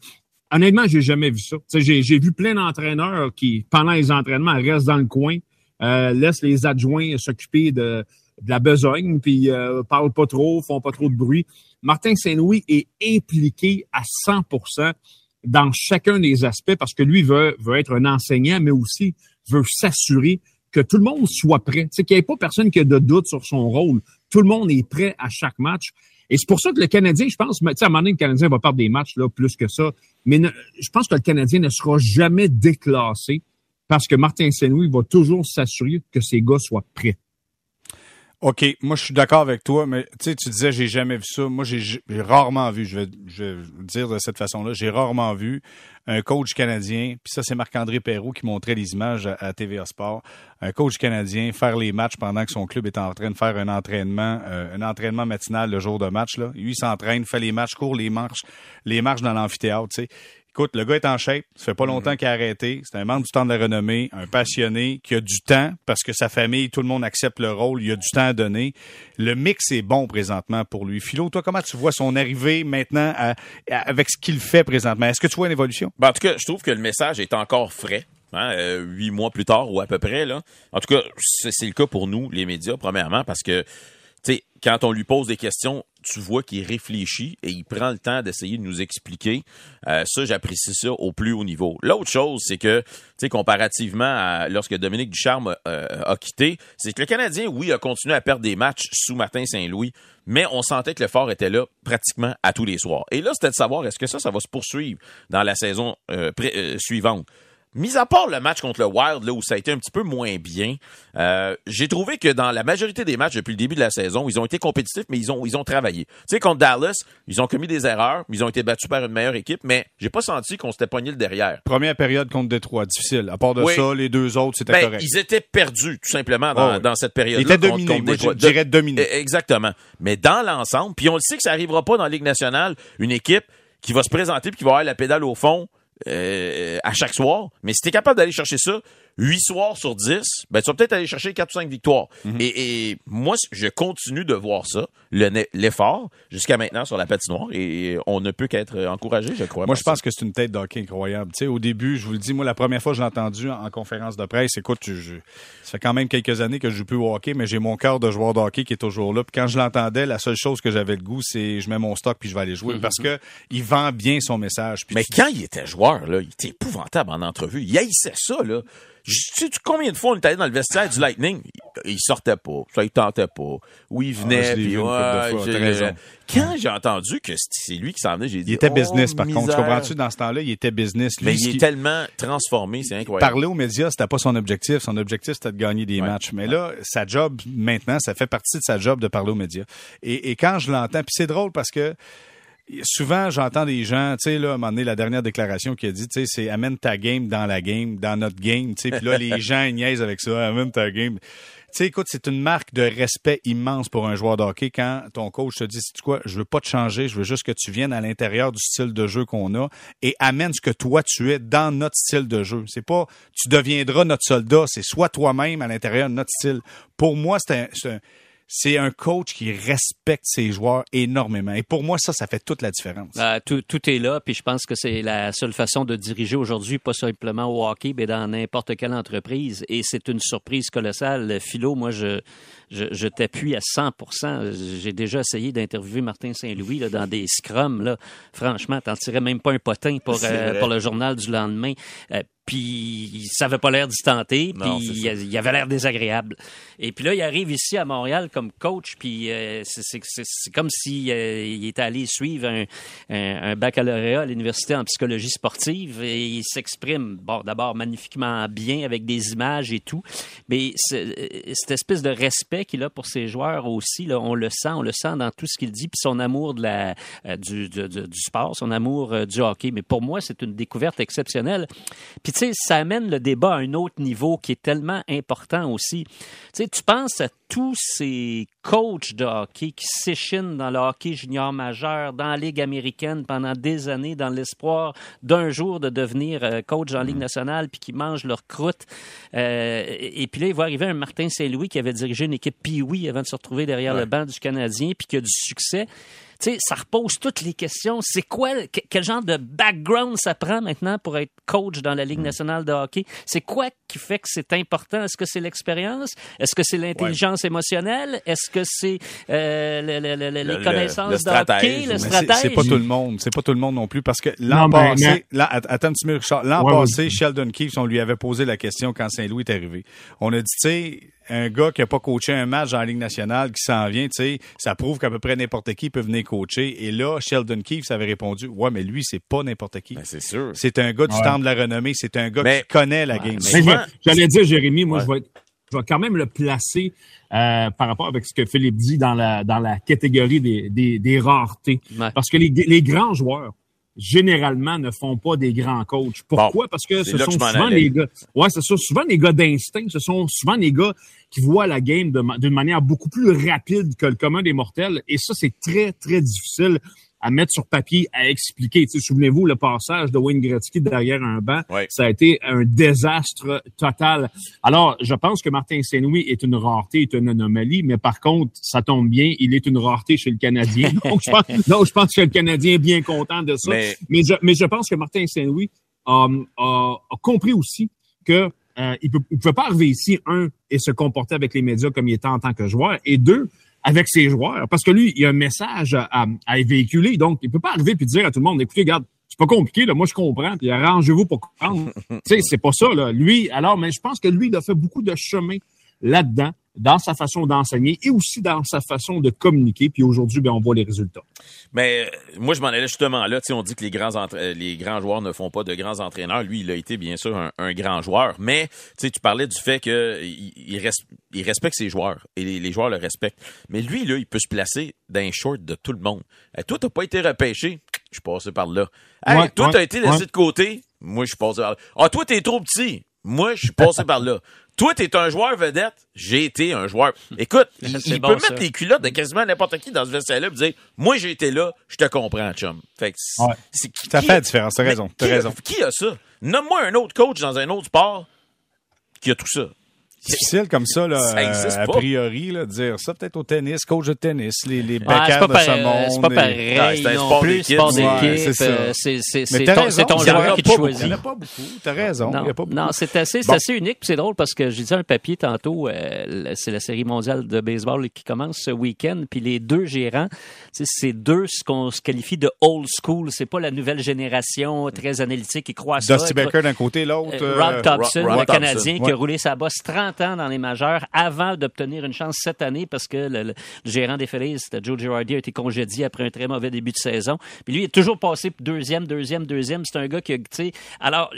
Honnêtement, j'ai jamais vu ça. J'ai, j'ai vu plein d'entraîneurs qui, pendant les entraînements, restent dans le coin, euh, laissent les adjoints s'occuper de, de la besogne, puis euh, parlent pas trop, font pas trop de bruit. Martin Saint-Louis est impliqué à 100% dans chacun des aspects parce que lui veut, veut être un enseignant, mais aussi veut s'assurer que tout le monde soit prêt. Tu qu'il n'y ait pas personne qui a de doute sur son rôle. Tout le monde est prêt à chaque match. Et c'est pour ça que le Canadien, je pense, tu sais, à un moment donné, le Canadien va perdre des matchs, là, plus que ça. Mais je pense que le Canadien ne sera jamais déclassé parce que Martin Saint-Louis va toujours s'assurer que ses gars soient prêts. OK, moi je suis d'accord avec toi, mais tu tu disais j'ai jamais vu ça. Moi, j'ai rarement vu, je vais, je dire de cette façon-là, j'ai rarement vu un coach canadien, puis ça c'est Marc-André Perrault qui montrait les images à, TVA Sport, un coach canadien faire les matchs pendant que son club est en train de faire un entraînement, euh, un entraînement matinal le jour de match. Là. Lui, il s'entraîne, fait les matchs, court les marches, les marches dans l'amphithéâtre, tu sais. Écoute, le gars est en shape. Ça fait pas longtemps mhm. qu'il a arrêté. C'est un membre du temps de la renommée, un passionné qui a du temps parce que sa famille, tout le monde accepte le rôle. Il a du temps à donner. Le mix est bon présentement pour lui. Philo, toi, comment tu vois son arrivée maintenant avec ce qu'il fait présentement? Est-ce que tu vois une évolution? Ben, en tout cas, je trouve que le message est encore frais. Hein, euh, huit mois plus tard ou à peu près. Là. En tout cas, c'est le cas pour nous, les médias, premièrement, parce que sais, quand on lui pose des questions, tu vois qu'il réfléchit et il prend le temps d'essayer de nous expliquer. Euh, ça, j'apprécie ça au plus haut niveau. L'autre chose, c'est que, tu sais, comparativement à lorsque Dominique Ducharme euh, a quitté, c'est que le Canadien, oui, a continué à perdre des matchs sous Martin Saint-Louis, mais on sentait que l'effort était là pratiquement à tous les soirs. Et là, c'était de savoir est-ce que ça, ça va se poursuivre dans la saison euh, suivante? Mis à part le match contre le Wild, là, où ça a été un petit peu moins bien, euh, j'ai trouvé que dans la majorité des matchs depuis le début de la saison, ils ont été compétitifs, mais ils ont, ils ont travaillé. Tu sais, contre Dallas, ils ont commis des erreurs, ils ont été battus par une meilleure équipe, mais j'ai pas senti qu'on s'était pogné le derrière. Première période contre Détroit, difficile. À part de ça, les deux autres, c'était ben, correct. Ils étaient perdus, tout simplement, dans, dans cette période-là. Ils étaient dominés. Moi, je dirais dominés. E, exactement. Mais dans l'ensemble, puis on le sait que ça arrivera pas dans la Ligue nationale, une équipe qui va se présenter puis qui va avoir la pédale au fond, euh, à chaque soir. Mais si tu es capable d'aller chercher ça 8 soirs sur 10, ben, tu vas peut-être aller chercher 4 ou 5 victoires. Mhm. et, moi, je continue de voir ça, l'effort, jusqu'à maintenant sur la patinoire, et on ne peut qu'être encouragé, je crois. Moi, je pense que c'est une tête d'hockey incroyable. Tu sais, au début, je vous le dis, moi, la première fois que j'ai entendu en, conférence de presse, écoute, je, ça fait quand même quelques années que je joue plus au hockey, mais j'ai mon cœur de joueur de hockey qui est toujours là. Puis quand je l'entendais, la seule chose que j'avais le goût, c'est je mets mon stock puis je vais aller jouer. Mhm. Parce que il vend bien son message. mais quand il était joueur, là, il était épouvantable en entrevue. Il haïssait ça, là. Sais tu combien de fois on est allé dans le vestiaire du Lightning? Il, sortait pas, ça il tentait pas. Ou il venait, ah, puis ouais, Quand j'ai entendu que c'est lui qui s'en venait, j'ai dit. Il était business, oh, par contre. Tu comprends-tu, dans ce temps-là, il était business. Mais il est tellement transformé, c'est incroyable. Parler aux médias, c'était pas son objectif. Son objectif, c'était de gagner des matchs. Mais là, sa job, maintenant, ça fait partie de sa job de parler aux médias. Et, et quand je l'entends, puis c'est drôle parce que souvent, j'entends des gens, tu sais, là, à un moment donné, la dernière déclaration qui a dit, tu sais, c'est amène ta game dans la game, dans notre game, tu sais, puis là, les gens niaisent avec ça, amène ta game. Tu sais, écoute, c'est une marque de respect immense pour un joueur de hockey quand ton coach te dit, tu quoi, je veux pas te changer, je veux juste que tu viennes à l'intérieur du style de jeu qu'on a et amène ce que toi tu es dans notre style de jeu. C'est pas, tu deviendras notre soldat, c'est soit toi-même à l'intérieur de notre style. Pour moi, c'est un c'est un coach qui respecte ses joueurs énormément. Et pour moi, ça, ça fait toute la différence. Euh, tout, tout, est là, puis je pense que c'est la seule façon de diriger aujourd'hui, pas simplement au hockey, mais dans n'importe quelle entreprise. Et c'est une surprise colossale. Philo, moi, je, je, je t'appuie à 100 J'ai déjà essayé d'interviewer Martin Saint-Louis là, dans des scrums. Là. Franchement, t'en tirais même pas un potin pour, euh, pour le journal du lendemain. Euh, puis ça avait pas l'air d'y tenter, puis il, avait l'air désagréable. Et puis là, il arrive ici à Montréal comme coach, puis euh, c'est comme s'il euh, il était allé suivre un, un, baccalauréat à l'université en psychologie sportive et il s'exprime, bon, d'abord magnifiquement bien avec des images et tout, mais cette espèce de respect qu'il a pour ses joueurs aussi, là, on le sent, on le sent dans tout ce qu'il dit, puis son amour de la, euh, du, du, du, sport, son amour du hockey. Mais pour moi, c'est une découverte exceptionnelle. Puis tu sais, ça amène le débat à un autre niveau qui est tellement important aussi. Tu sais, tu penses à tous ces coachs de hockey qui s'échinent dans le hockey junior majeur, dans la Ligue américaine pendant des années, dans l'espoir d'un jour de devenir euh, coach en Ligue mm. nationale, puis qui mangent leur croûte. Euh, et puis là, il va arriver un Martin Saint-Louis qui avait dirigé une équipe Pee-Wee avant de se retrouver derrière le banc du Canadien, puis qui a du succès tu sais, ça repose toutes les questions. C'est quoi, quel genre de background ça prend maintenant pour être coach dans la Ligue hmm. nationale de hockey? C'est quoi qui fait que c'est important? Est-ce que c'est l'expérience? Est-ce que c'est l'intelligence émotionnelle? Est-ce que c'est euh, les connaissances de hockey, le stratège? C'est pas tout le monde. C'est pas tout le monde non plus parce que l'an passé, attends l'an passé, Sheldon Keefe, on lui avait posé la question quand Saint-Louis est arrivé. On a dit, tu sais, un gars qui a pas coaché un match en Ligue nationale qui s'en vient, tu sais, ça prouve qu'à peu près n'importe qui peut venir coacher. Et là, Sheldon Keefe avait répondu, ouais, mais lui, c'est pas n'importe qui. Ben, c'est sûr. C'est un gars du temps de la renommée, c'est un gars qui connaît la game. J'allais dire, Jérémy, moi, je vais je vais quand même le placer euh, par rapport avec ce que Philippe dit dans la dans la catégorie des, des, des raretés. Parce que les, les grands joueurs, généralement ne font pas des grands coachs. Pourquoi? Parce que ce sont souvent les gars. Ouais, c'est ça. Souvent les gars d'instinct. Ce sont souvent les gars qui voient la game d'une manière beaucoup plus rapide que le commun des mortels. Et ça, c'est très, très difficile à mettre sur papier, à expliquer. Tu Souvenez-vous, le passage de Wayne Gretzky derrière un banc, ça a été un désastre total. Alors, je pense que Martin Saint-Louis est une rareté, est une anomalie, mais par contre, ça tombe bien, il est une rareté chez le Canadien. Donc, je pense, non, je pense que le Canadien est bien content de ça. Mais, mais, je, mais je pense que Martin Saint-Louis a, a, compris aussi que euh, il ne pouvait pas arriver ici, un, et se comporter avec les médias comme il était en tant que joueur, et deux, avec ses joueurs. Parce que lui, il a un message à, à, véhiculer. Donc, il peut pas arriver puis dire à tout le monde, écoutez, regarde, c'est pas compliqué, là, moi je comprends, puis arrangez-vous pour comprendre. tu sais, c'est pas ça, là. Lui, alors, mais je pense que lui, il a fait beaucoup de chemin là-dedans dans sa façon d'enseigner et aussi dans sa façon de communiquer. Puis aujourd'hui, ben, on voit les résultats. Mais euh, moi, je m'en allais justement là. On dit que les grands, euh, les grands joueurs ne font pas de grands entraîneurs. Lui, il a été bien sûr un, grand joueur. Mais tu parlais du fait qu'il il, respecte ses joueurs et les, joueurs le respectent. Mais lui, là, il peut se placer dans un short de tout le monde. Toi, toi, t'as pas été repêché. Je suis passé par là. Hey, toi, t'as été laissé de côté. Moi, je suis passé par là. Ah, toi, t'es trop petit. Moi, je suis passé par là. Toi, t'es un joueur vedette. J'ai été un joueur. Écoute, il, peut mettre les culottes de quasiment n'importe qui dans ce vestiaire-là et dire Moi, j'ai été là, je te comprends, chum. Fait que c'est, ça fait la différence, t'as raison. T'as raison. qui a ça? Nomme-moi un autre coach dans un autre sport qui a tout ça difficile comme ça, là, euh, a priori, là, de dire ça peut-être au tennis, coach de tennis, les, les ah, de ce monde. C'est pas pareil c'est un sport d'équipe. c'est ton, c'est ton joueur qui te choisit. Il n'y en a pas beaucoup, t'as raison. Non, pas non c'est assez, bon. assez unique, c'est drôle parce que j'ai dit un papier tantôt, euh, c'est la série mondiale de baseball qui commence ce week-end, puis les deux gérants, c'est deux ce qu'on se qualifie de old school, c'est pas la nouvelle génération très analytique qui croit à ça. Dusty Baker d'un côté, l'autre. Euh, Rob Thompson, le Canadien, qui a roulé sa bosse 30 dans les majeurs avant d'obtenir une chance cette année parce que le, gérant des Phillies, Joe Girardi, a été congédié après un très mauvais début de saison. Puis lui, il est toujours passé deuxième, deuxième, deuxième. C'est un gars qui a, tu sais, alors,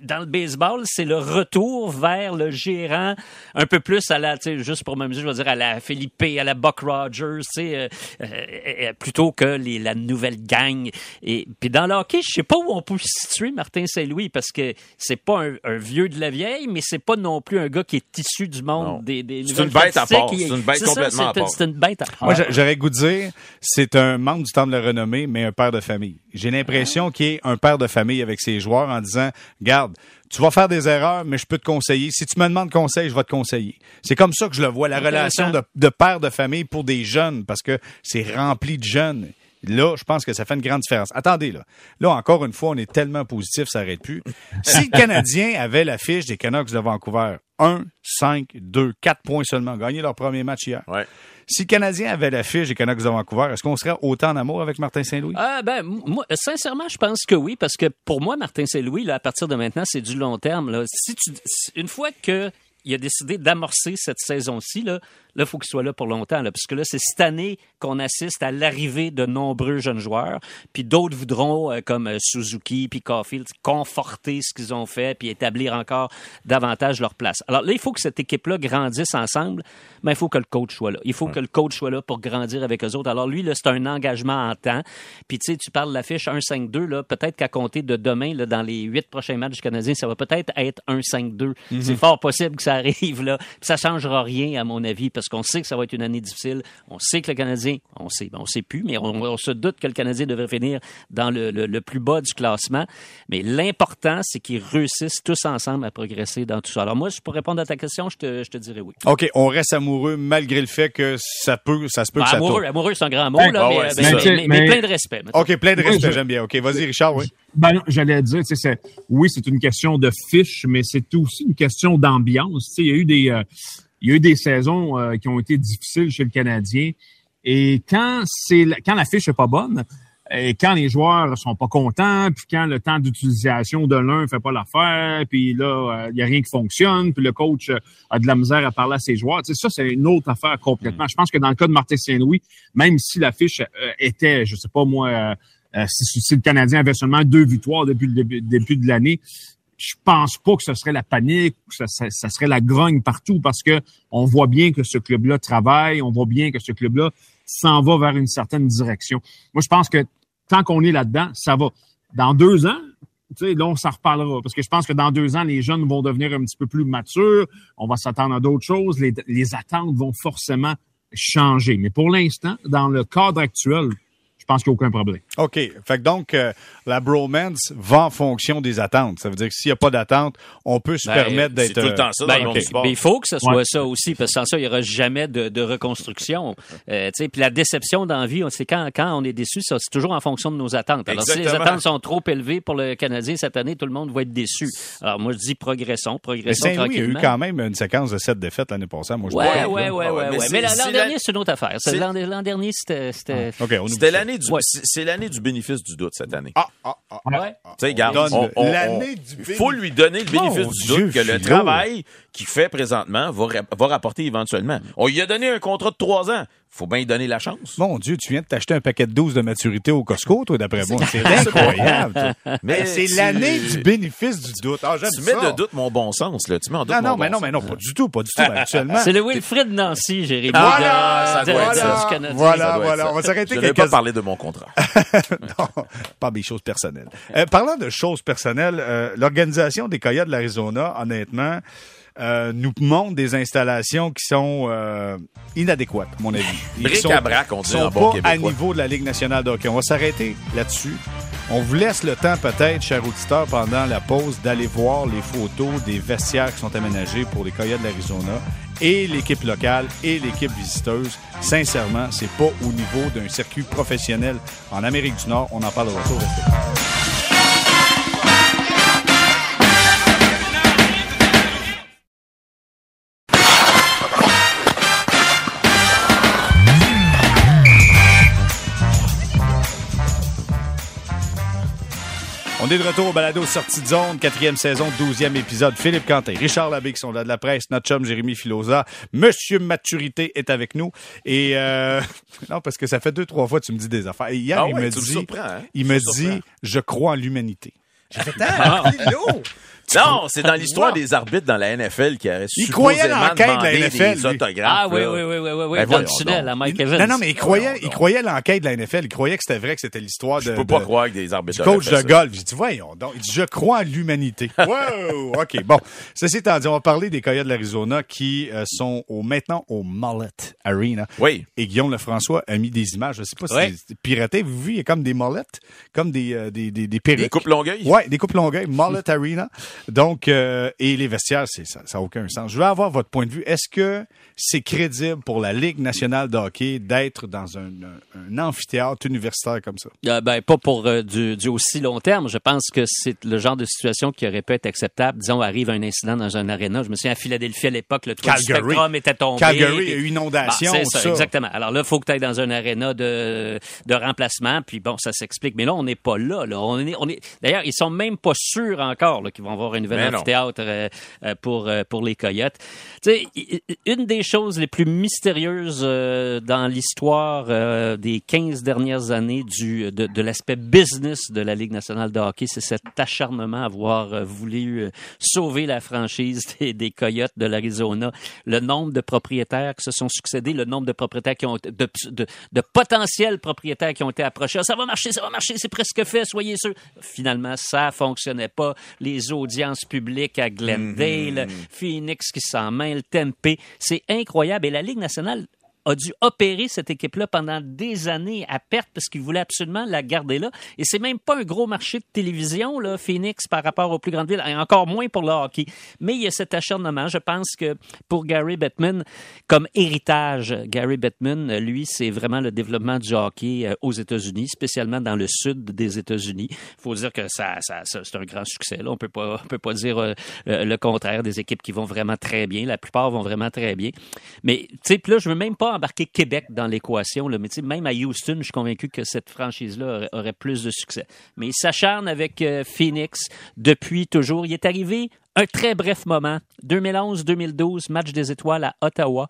dans le baseball, c'est le retour vers le gérant un peu plus à la, tu sais, juste pour m'amuser, je vais dire à la Philippe, à la Buck Rogers, tu sais, euh, euh, euh, plutôt que la nouvelle gang. Et puis dans le hockey, je sais pas où on peut situer Martin Saint-Louis parce que c'est pas un, un vieux de la vieille, mais c'est pas non plus un gars qui est issu du monde Non. des, des C'est une bête à part. C'est une bête c'est ça, complètement à part. C'est une bête à part. Moi, j'a- j'aurais goût de dire, c'est un membre du temps de la renommée, mais un père de famille. J'ai l'impression qu'il est un père de famille avec ses joueurs en disant, garde, tu vas faire des erreurs, mais je peux te conseiller. Si tu me demandes conseil, je vais te conseiller. C'est comme ça que je le vois, la relation de, de père de famille pour des jeunes, parce que c'est rempli de jeunes. Là, je pense que ça fait une grande différence. Attendez, là. Là, encore une fois, on est tellement positif, ça n'arrête plus. Si le Canadien avait l'affiche des Canucks de Vancouver, 1, 5, 2, 4 points seulement, gagné leur premier match hier. Ouais. Si le Canadien avait l'affiche des Canucks de Vancouver, est-ce qu'on serait autant en amour avec Martin Saint-Louis? Ah ben moi sincèrement je pense que oui parce que pour moi Martin Saint-Louis là à partir de maintenant c'est du long terme là. Si tu si- une fois que il a décidé d'amorcer cette saison-ci là, là faut qu'il soit là pour longtemps là parce que là c'est cette année qu'on assiste à l'arrivée de nombreux jeunes joueurs, puis d'autres voudront euh, comme euh, Suzuki puis Caulfield conforter ce qu'ils ont fait puis établir encore davantage leur place. Alors là il faut que cette équipe là grandisse ensemble, mais il faut que le coach soit là. Il faut que le coach soit là pour grandir avec eux autres. Alors lui, là, c'est un engagement en temps. Puis tu sais, tu parles de l'affiche 1-5-2, là, peut-être qu'à compter de demain, là, dans les huit prochains matchs du Canadien, ça va peut-être être 1-5-2. C'est fort possible que ça arrive là. Puis ça changera rien, à mon avis, parce qu'on sait que ça va être une année difficile. On sait que le Canadien, on sait, ben, on sait plus, mais on, on se doute que le Canadien devrait finir dans le, le- le plus bas du classement. Mais l'important, c'est qu'ils réussissent tous ensemble à progresser dans tout ça. Alors moi, pour répondre à ta question, je te, je te dirais oui. OK, on reste amoureux malgré le fait que ça peut, ça se peut Ben, que ça amoureux, tourne. amoureux, c'est un grand mot, là, mais, ouais, c'est mais- ça. mais- mais Mais- plein de respect. mettons. OK, plein de respect, j'aime bien. OK, vas-y, Richard, oui. Ben non, j'allais dire, tu sais, c'est- oui, c'est une question de fiche, mais c'est aussi une question d'ambiance. Tu sais, il y a eu des, euh, il y a eu des saisons euh, qui ont été difficiles chez le Canadien. Et quand c'est, la- quand la fiche est pas bonne, et quand les joueurs sont pas contents, puis quand le temps d'utilisation de l'un fait pas l'affaire, puis là, il y a rien qui fonctionne, puis le coach euh, a de la misère à parler à ses joueurs. Tu sais, ça, c'est une autre affaire complètement. Je pense que dans le cas de Martin Saint-Louis, même si la fiche euh, était, je sais pas moi, euh, si, si le Canadien avait seulement deux victoires depuis le début, début de l'année, je pense pas que ce serait la panique, que ça, ça- ça serait la grogne partout parce que on voit bien que ce club-là travaille, on voit bien que ce club-là s'en va vers une certaine direction. Moi, je pense que tant qu'on est là-dedans, ça va. Dans deux ans, tu sais, là, on s'en reparlera. Parce que je pense que dans deux ans, les jeunes vont devenir un petit peu plus matures. On va s'attendre à d'autres choses. Les, les attentes vont forcément changer. Mais pour l'instant, dans le cadre actuel, je pense qu'il n'y a aucun problème. OK. Fait que donc, euh, la bromance va en fonction des attentes. Ça veut dire que s'il n'y a pas d'attente, on peut se Ben, permettre d'être... C'est tout le temps ça dans Ben, le sport. Mais il faut que ce soit Ouais. ça aussi, parce que sans ça, il n'y aura jamais de, de reconstruction. Euh, tu sais, puis la déception d'envie, c'est quand, quand on est déçu, ça, c'est toujours en fonction de nos attentes. Alors, si les attentes sont trop élevées pour le Canadien cette année, tout le monde va être déçu. Alors, moi, je dis progressons, Mais progressons Saint-Louis a eu quand même une séquence de sept défaites l'année passée. Moi, je Ouais, ouais, ouais, Ah ouais, ouais, mais Mais l'an c'est dernier, la- c'est une autre affaire. L'an l'an dernier, c'était... c'était- OK, l'année du, Ouais. c'est l'année du bénéfice du doute cette année. Ah, ah, ah. Ouais. Tu sais, garde, l'année du faut lui donner le bénéfice du Dieu, doute que le travail qu'il fait présentement va, ra- va rapporter éventuellement. On lui a donné un contrat de trois ans. Faut bien lui donner la chance. Mon Dieu, tu viens de t'acheter un paquet de 12 de maturité au Costco, toi, d'après moi. C'est incroyable. toi. Mais c'est tu- l'année du bénéfice du doute. Ah, Tu ça. mets de doute mon bon sens, là. Tu mets en doute Non, mon non, bon mais non, sens. mais non, pas du tout, pas du tout. Actuellement. C'est le Wilfred Nancy, Jérémy. Voilà, de- ça de- doit être de- ça. du Canadien. Voilà, Ça doit être voilà. ça. On va s'arrêter Je quelques pas parlé de mon contrat. non, pas des choses personnelles. Euh, parlant de choses personnelles, euh, l'organisation des Coyotes de l'Arizona, honnêtement, euh, nous montre des installations qui sont euh, inadéquates, à mon avis. Ils sont- Bric-à-brac, on dit sont en bon pas à niveau de la Ligue nationale de hockey. On va s'arrêter là-dessus. On vous laisse le temps peut-être, chers auditeurs, pendant la pause, d'aller voir les photos des vestiaires qui sont aménagés pour les Coyotes de l'Arizona et l'équipe locale et l'équipe visiteuse. Sincèrement, c'est pas au niveau d'un circuit professionnel en Amérique du Nord. On en parle au On est de retour au balado Sortie de zone, quatrième saison, douzième épisode. Philippe Quentin, Richard Labbé qui sont là de la presse, notre chum Jérémy Filosa, Monsieur Maturité est avec nous. Et euh, non, parce que ça fait deux, trois fois que tu me dis des affaires. Et hier, Ah il ouais, me dit, surprends, hein? il me me dit, je crois en l'humanité. J'ai fait, ah, Philo! Non, c'est dans l'histoire des arbitres dans la NFL qui aurait Il croyait l'enquête de la NFL. Des autographes, ah oui, là. oui, oui, oui, oui, oui. Ben, dans le tunnel, à Mike Evans. Non, non, mais il croyait, il croyait l'enquête de la NFL. Il croyait que c'était vrai, que c'était l'histoire de, Je peux pas de- croire que des arbitres du coach de golf. J'ai dit, voyons donc. Il dit, je crois en l'humanité. wow! OK. Bon. Ceci étant dit, on va parler des Coyotes de l'Arizona qui euh, sont au, maintenant au Mullet Arena. Oui. Et Guillaume Lefrançois a mis des images. Je sais pas si c'est piraté. Vous a comme des mullettes, comme des, euh, des, des, des perruques. Des coupes longueuil? Ouais, des coupes longueuil, Mullet Arena. Donc, euh, et les vestiaires, c'est ça, ça a aucun sens. Je veux avoir votre point de vue. Est-ce que c'est crédible pour la Ligue nationale de hockey d'être dans un, un, un amphithéâtre universitaire comme ça? Euh, ben, pas pour euh, du, du aussi long terme. Je pense que c'est le genre de situation qui aurait pu être acceptable. Disons, arrive un incident dans un aréna. Je me souviens à Philadelphie à l'époque, le toit du. Spectrum était tombé. Calgary, Bon, inondation, c'est ça, ça. exactement. Alors là, il faut que tu ailles dans un aréna de, de remplacement, puis bon, ça s'explique. Mais là, on n'est pas là. là. On est, on est... D'ailleurs, ils sont même pas sûrs encore qu'ils vont avoir un nouvel Mais amphithéâtre euh, euh, pour, euh, pour les Coyotes. Tu sais, une des choses les plus mystérieuses dans l'histoire des 15 dernières années du, de, de l'aspect business de la Ligue nationale de hockey, c'est cet acharnement à avoir voulu sauver la franchise des, des Coyotes de l'Arizona. Le nombre de propriétaires qui se sont succédés, le nombre de propriétaires qui ont de, de, de potentiels propriétaires qui ont été approchés. Ah, ça va marcher, ça va marcher, c'est presque fait, soyez sûrs. Finalement, ça fonctionnait pas. Les audiences publiques à Glendale, Phoenix qui s'en mêle, Tempe, c'est incroyable. Et la Ligue nationale a dû opérer cette équipe-là pendant des années à perte parce qu'il voulait absolument la garder là. Et c'est même pas un gros marché de télévision, là, Phoenix, par rapport aux plus grandes villes, et encore moins pour le hockey. Mais il y a cet acharnement. Je pense que pour Gary Bettman, comme héritage, Gary Bettman, lui, c'est vraiment le développement du hockey euh, aux États-Unis, spécialement dans le sud des États-Unis. Il faut dire que ça, ça, ça- c'est un grand succès. Là. On peut pas, on peut pas dire euh, le contraire des équipes qui vont vraiment très bien. La plupart vont vraiment très bien. Mais tu sais, là, je veux même pas embarquer Québec dans l'équation. Mais même à Houston, je suis convaincu que cette franchise-là aurait, plus de succès. Mais il s'acharne avec euh, Phoenix depuis toujours. Il est arrivé un très bref moment. 2011-2012, match des étoiles à Ottawa.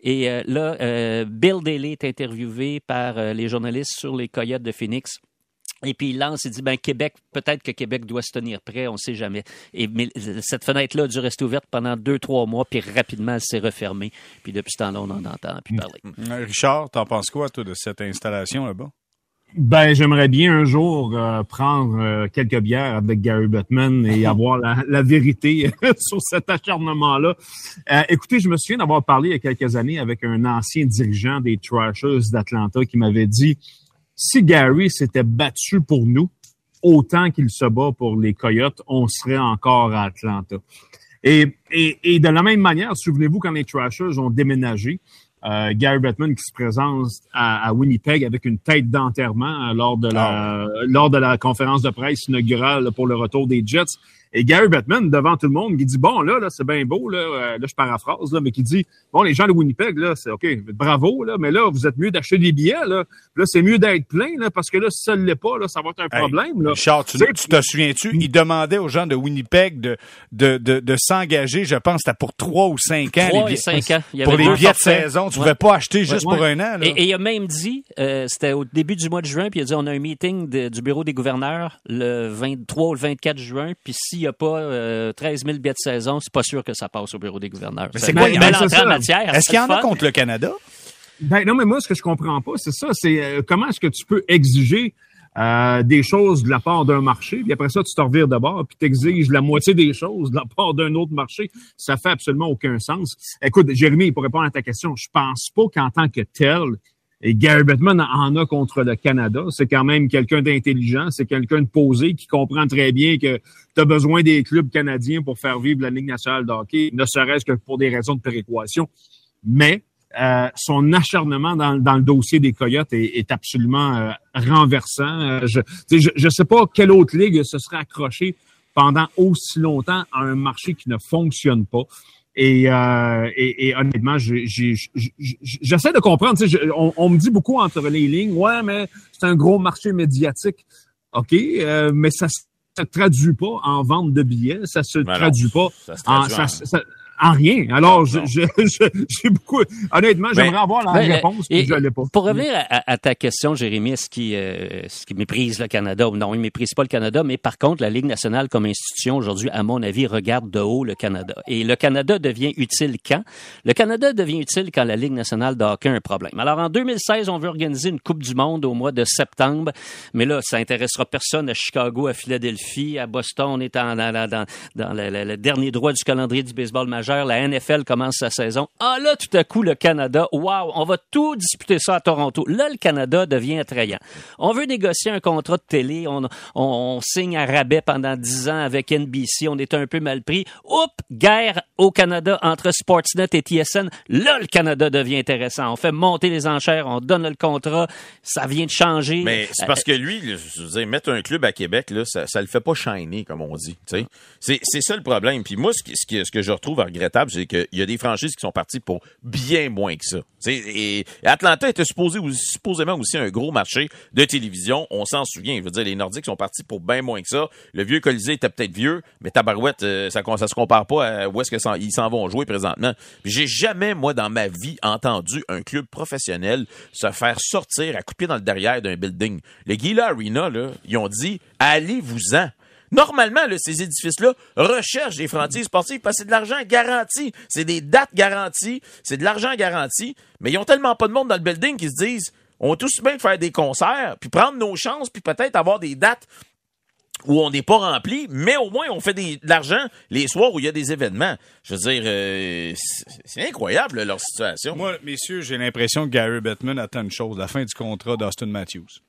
Et euh, là, euh, Bill Daly est interviewé par les journalistes sur les Coyotes de Phoenix. Et puis il lance, il dit, ben Québec, peut-être que Québec doit se tenir prêt, on ne sait jamais. Et mais cette fenêtre-là a dû rester ouverte pendant deux, trois mois, puis rapidement elle s'est refermée. Puis depuis ce temps-là, on en entend plus parler. Euh, Richard, t'en penses quoi, toi, de cette installation là-bas? Ben, j'aimerais bien un jour euh, prendre euh, quelques bières avec Gary Bettman et avoir la, la vérité sur cet acharnement-là. Euh, écoutez, je me souviens d'avoir parlé il y a quelques années avec un ancien dirigeant des Trashers d'Atlanta qui m'avait dit si Gary s'était battu pour nous autant qu'il se bat pour les Coyotes, on serait encore à Atlanta. Et, et, et de la même manière, souvenez-vous quand les Trashers ont déménagé, euh, Gary Bettman qui se présente à, à Winnipeg avec une tête d'enterrement euh, lors de la lors de la conférence de presse inaugurale pour le retour des Jets. Et Gary Bettman, devant tout le monde, qui dit Bon, là, là, c'est bien beau, là, euh, là, je paraphrase, là, mais qui dit Bon, les gens de Winnipeg, là, c'est OK, bravo, là, mais là, vous êtes mieux d'acheter des billets, là. Là, c'est mieux d'être plein, là, parce que là, si ça ne l'est pas, là, ça va être un Hey, problème. Là. Richard, tu, Tu te souviens-tu? Il demandait aux gens de Winnipeg de, de, de, de s'engager, je pense, c'était pour trois ou cinq ans. Trois les et billets- cinq ans. Il y Pour les billets de saison. Tu ne Ouais. pouvais pas acheter juste Ouais. pour un an. Là. Et, et il a même dit, euh, c'était au début du mois de juin, puis il a dit on a un meeting de- du bureau des gouverneurs le 23 ou le 24 juin, puis s'il n'y a pas euh, 13 000 billets de saison, c'est pas sûr que ça passe au bureau des gouverneurs. Mais c'est quoi, une belle entrée en matière. Est-ce qu'il y en a contre le Canada? Ben non, mais moi, ce que je comprends pas, c'est ça. C'est euh, comment est-ce que tu peux exiger euh, des choses de la part d'un marché, puis après ça, tu te revires de bord, puis tu exiges la moitié des choses de la part d'un autre marché. Ça fait absolument aucun sens. Écoute, Jérémy, pour répondre à ta question, je pense pas qu'en tant que tel, et Gary Bettman en a contre le Canada. C'est quand même quelqu'un d'intelligent, c'est quelqu'un de posé qui comprend très bien que tu as besoin des clubs canadiens pour faire vivre la Ligue nationale de hockey, ne serait-ce que pour des raisons de péréquation. Mais euh, son acharnement dans, le dossier des Coyotes est, absolument euh, renversant. Euh, je ne je sais pas quelle autre ligue se serait accrochée pendant aussi longtemps à un marché qui ne fonctionne pas. Et, euh, et, et honnêtement, j'essaie de comprendre. je- on, on me dit beaucoup entre les lignes, ouais, mais c'est un gros marché médiatique. OK, euh, mais ça se traduit pas en vente de billets, ça se Ben non, traduit pas ça se en, traduit ça, en- ça- en rien. Alors, je, je, j'ai beaucoup. Honnêtement, Ben, j'aimerais avoir la ben, réponse, et- puis je l'ai pas. Pour revenir à, à ta question, Jérémy, est-ce qu'il euh, est-ce qu'il méprise le Canada ou non? Il méprise pas le Canada, mais par contre, la Ligue nationale comme institution aujourd'hui, à mon avis, regarde de haut le Canada. Et le Canada devient utile quand? Le Canada devient utile quand la Ligue nationale de hockey a un problème. Alors, en 2016, on veut organiser une Coupe du Monde au mois de septembre, mais là, ça intéressera personne à Chicago, à Philadelphie, à Boston. On est en- dans, dans, dans, dans le, le- le dernier droit du calendrier du baseball majeur. La NFL commence sa saison. Ah là, tout à coup, le Canada, waouh, on va tout disputer ça à Toronto. Là, le Canada devient attrayant. On veut négocier un contrat de télé. On, on, on signe à rabais pendant 10 ans avec NBC. On est un peu mal pris. Oups, guerre au Canada entre Sportsnet et TSN. Là, le Canada devient intéressant. On fait monter les enchères, on donne le contrat. Ça vient de changer. Mais c'est parce que lui, là, je veux dire, mettre un club à Québec, là, ça, ça le fait pas shiner, comme on dit. C'est, ça le problème. Puis moi, que- ce que je retrouve c'est qu'il y a des franchises qui sont parties pour bien moins que ça. Et, Atlanta était supposé, supposément aussi un gros marché de télévision. On s'en souvient. Je veux dire, les Nordiques sont partis pour bien moins que ça. Le vieux Colisée était peut-être vieux, mais Tabarouette, euh, ça, ça se compare pas à où est-ce que ça- ils s'en vont jouer présentement. J'ai jamais, moi, dans ma vie, entendu un club professionnel se faire sortir à couper dans le derrière d'un building. Les Gila Arena, là, ils ont dit, allez-vous-en. Normalement, ces édifices-là recherchent des franchises sportives parce que c'est de l'argent garanti. C'est des dates garanties. C'est de l'argent garanti. Mais ils ont tellement pas de monde dans le building qu'ils se disent, on va tous bien faire des concerts, puis prendre nos chances, puis peut-être avoir des dates où on n'est pas rempli, mais au moins on fait de l'argent les soirs où il y a des événements. Je veux dire, euh, c'est incroyable leur situation. Moi, messieurs, j'ai l'impression que Gary Bettman attend une chose, la fin du contrat d'Austin Matthews.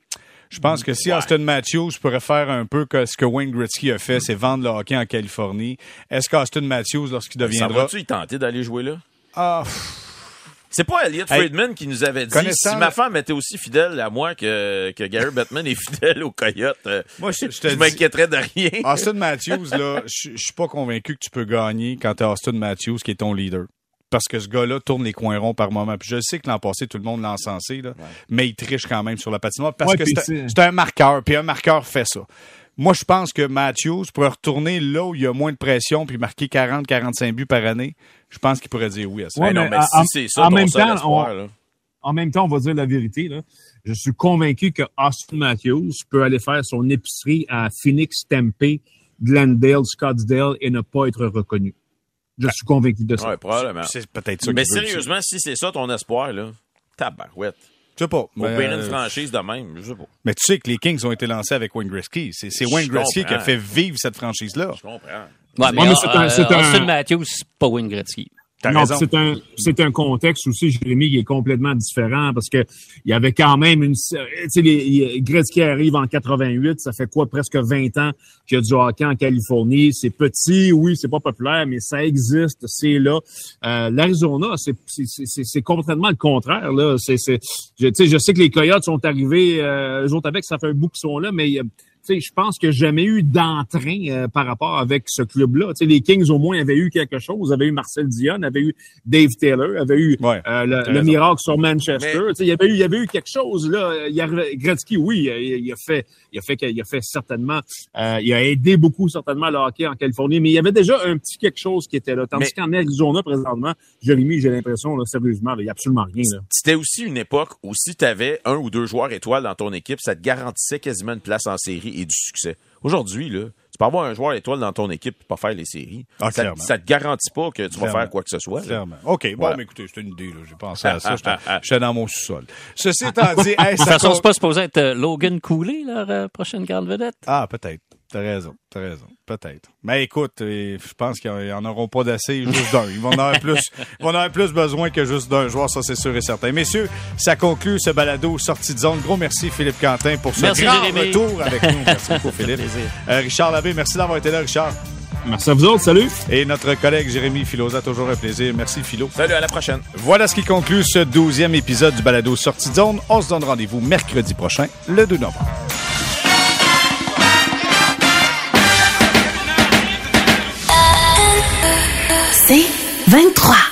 Je pense que si Ouais. Austin Matthews pourrait faire un peu que ce que Wayne Gretzky a fait, c'est vendre le hockey en Californie, est-ce qu'Austin Matthews, lorsqu'il ça deviendra... va-tu y tenter d'aller jouer là? Ah, pff, C'est pas Elliot Hey, Friedman qui nous avait dit si ma femme était aussi fidèle à moi que, que Gary Bettman est fidèle au Coyote, euh, Moi, je- je je m'inquiéterais de rien. Austin Matthews, là, je suis pas convaincu que tu peux gagner quand t'as Austin Matthews qui est ton leader. Parce que ce gars-là tourne les coins ronds par moment. Puis je sais que l'an passé, tout le monde l'a encensé, là, mais il triche quand même sur la patinoire parce Ouais, que c'est un- marqueur, puis un marqueur fait ça. Moi, je pense que Matthews pourrait retourner là où il y a moins de pression puis marquer 40-45 buts par année. Je pense qu'il pourrait dire oui à ça. Ouais, Ben non, mais mais en- si c'est ça, en même temps, espoir, on- là. en même temps, on va dire la vérité. Là. Je suis convaincu que Austin Matthews peut aller faire son épicerie à Phoenix, Tempe, Glendale, Scottsdale et ne pas être reconnu. Je suis convaincu de ça. Ouais, probablement. C'est peut-être ça Mais sérieusement, si c'est ça ton espoir, là, tabarouette. Je sais pas. Pour mais, payer une euh, franchise de même, je sais pas. mais tu sais que les Kings ont été lancés avec Wayne Gretzky. C'est Wayne Gretzky qui a fait vivre cette franchise-là. Je comprends. Ouais, mais, Ouais, mais c'est un- euh, c'est un- Austin Matthews, c'est pas Wayne Gretzky. C'est un c'est un contexte aussi, Jérémy, qui est complètement différent parce que il y avait quand même une tu sais les Gretzky arrive en 88, ça fait quoi presque 20 ans qu'il y a du hockey en Californie, c'est petit, oui, c'est pas populaire, mais ça existe, c'est là. Euh, L'Arizona, c'est c'est- complètement le contraire là, c'est c'est je, tu sais je sais que les Coyotes sont arrivés euh, eux autres avec ça fait un bout qu'ils sont là mais euh, je pense a jamais eu d'entrain euh, par rapport avec ce club-là. Tu sais, les Kings, au moins, avaient eu quelque chose. Avaient eu Marcel Dion, avaient eu Dave Taylor, avaient eu Ouais, euh, le, miracle sur Manchester. Mais- Tu sais, il y avait eu, il y avait eu quelque chose là. Il Gretzky, oui, il, il a fait, il a fait, il a fait certainement, euh, il a aidé beaucoup certainement le hockey en Californie, mais il y avait déjà un petit quelque chose qui était là. Tandis Mais- qu'en Arizona présentement, Jérémy, j'ai l'impression, là, sérieusement, il n'y a absolument rien. C'était aussi une époque où si tu avais un ou deux joueurs étoiles dans ton équipe, ça te garantissait quasiment une place en série et du succès. Aujourd'hui, là, tu peux avoir un joueur étoile dans ton équipe et pas faire les séries. Ah, ça, ça te garantit pas que tu vas faire quoi que ce soit. là. Clairement. OK, bon, Voilà. mais écoutez, c'était une idée, là. J'ai pensé à ça. J'étais dans mon sous-sol. Ceci étant dit, hey, De toute ça façon, c'est pas supposé être euh, Logan Cooley, leur euh, prochaine grande vedette. Ah, peut-être. T'as raison. T'as raison. Peut-être. Mais écoute, euh, je pense qu'ils en auront pas d'assez, juste d'un. Ils vont en avoir plus, ils vont en avoir plus besoin que juste d'un joueur, ça c'est sûr et certain. Messieurs, ça conclut ce balado sortie de zone. Gros merci Philippe Quentin pour ce Merci, grand Jérémy. retour avec nous. Merci beaucoup Philippe. Plaisir. Euh, Richard Labbé, merci d'avoir été là Richard. Merci à vous autres. Salut. Et notre collègue Jérémy Filosa, toujours un plaisir. Merci Philo. Salut, à la prochaine. Voilà ce qui conclut ce douzième épisode du balado sortie de zone. On se donne rendez-vous mercredi prochain, le 2 novembre. C'est 23.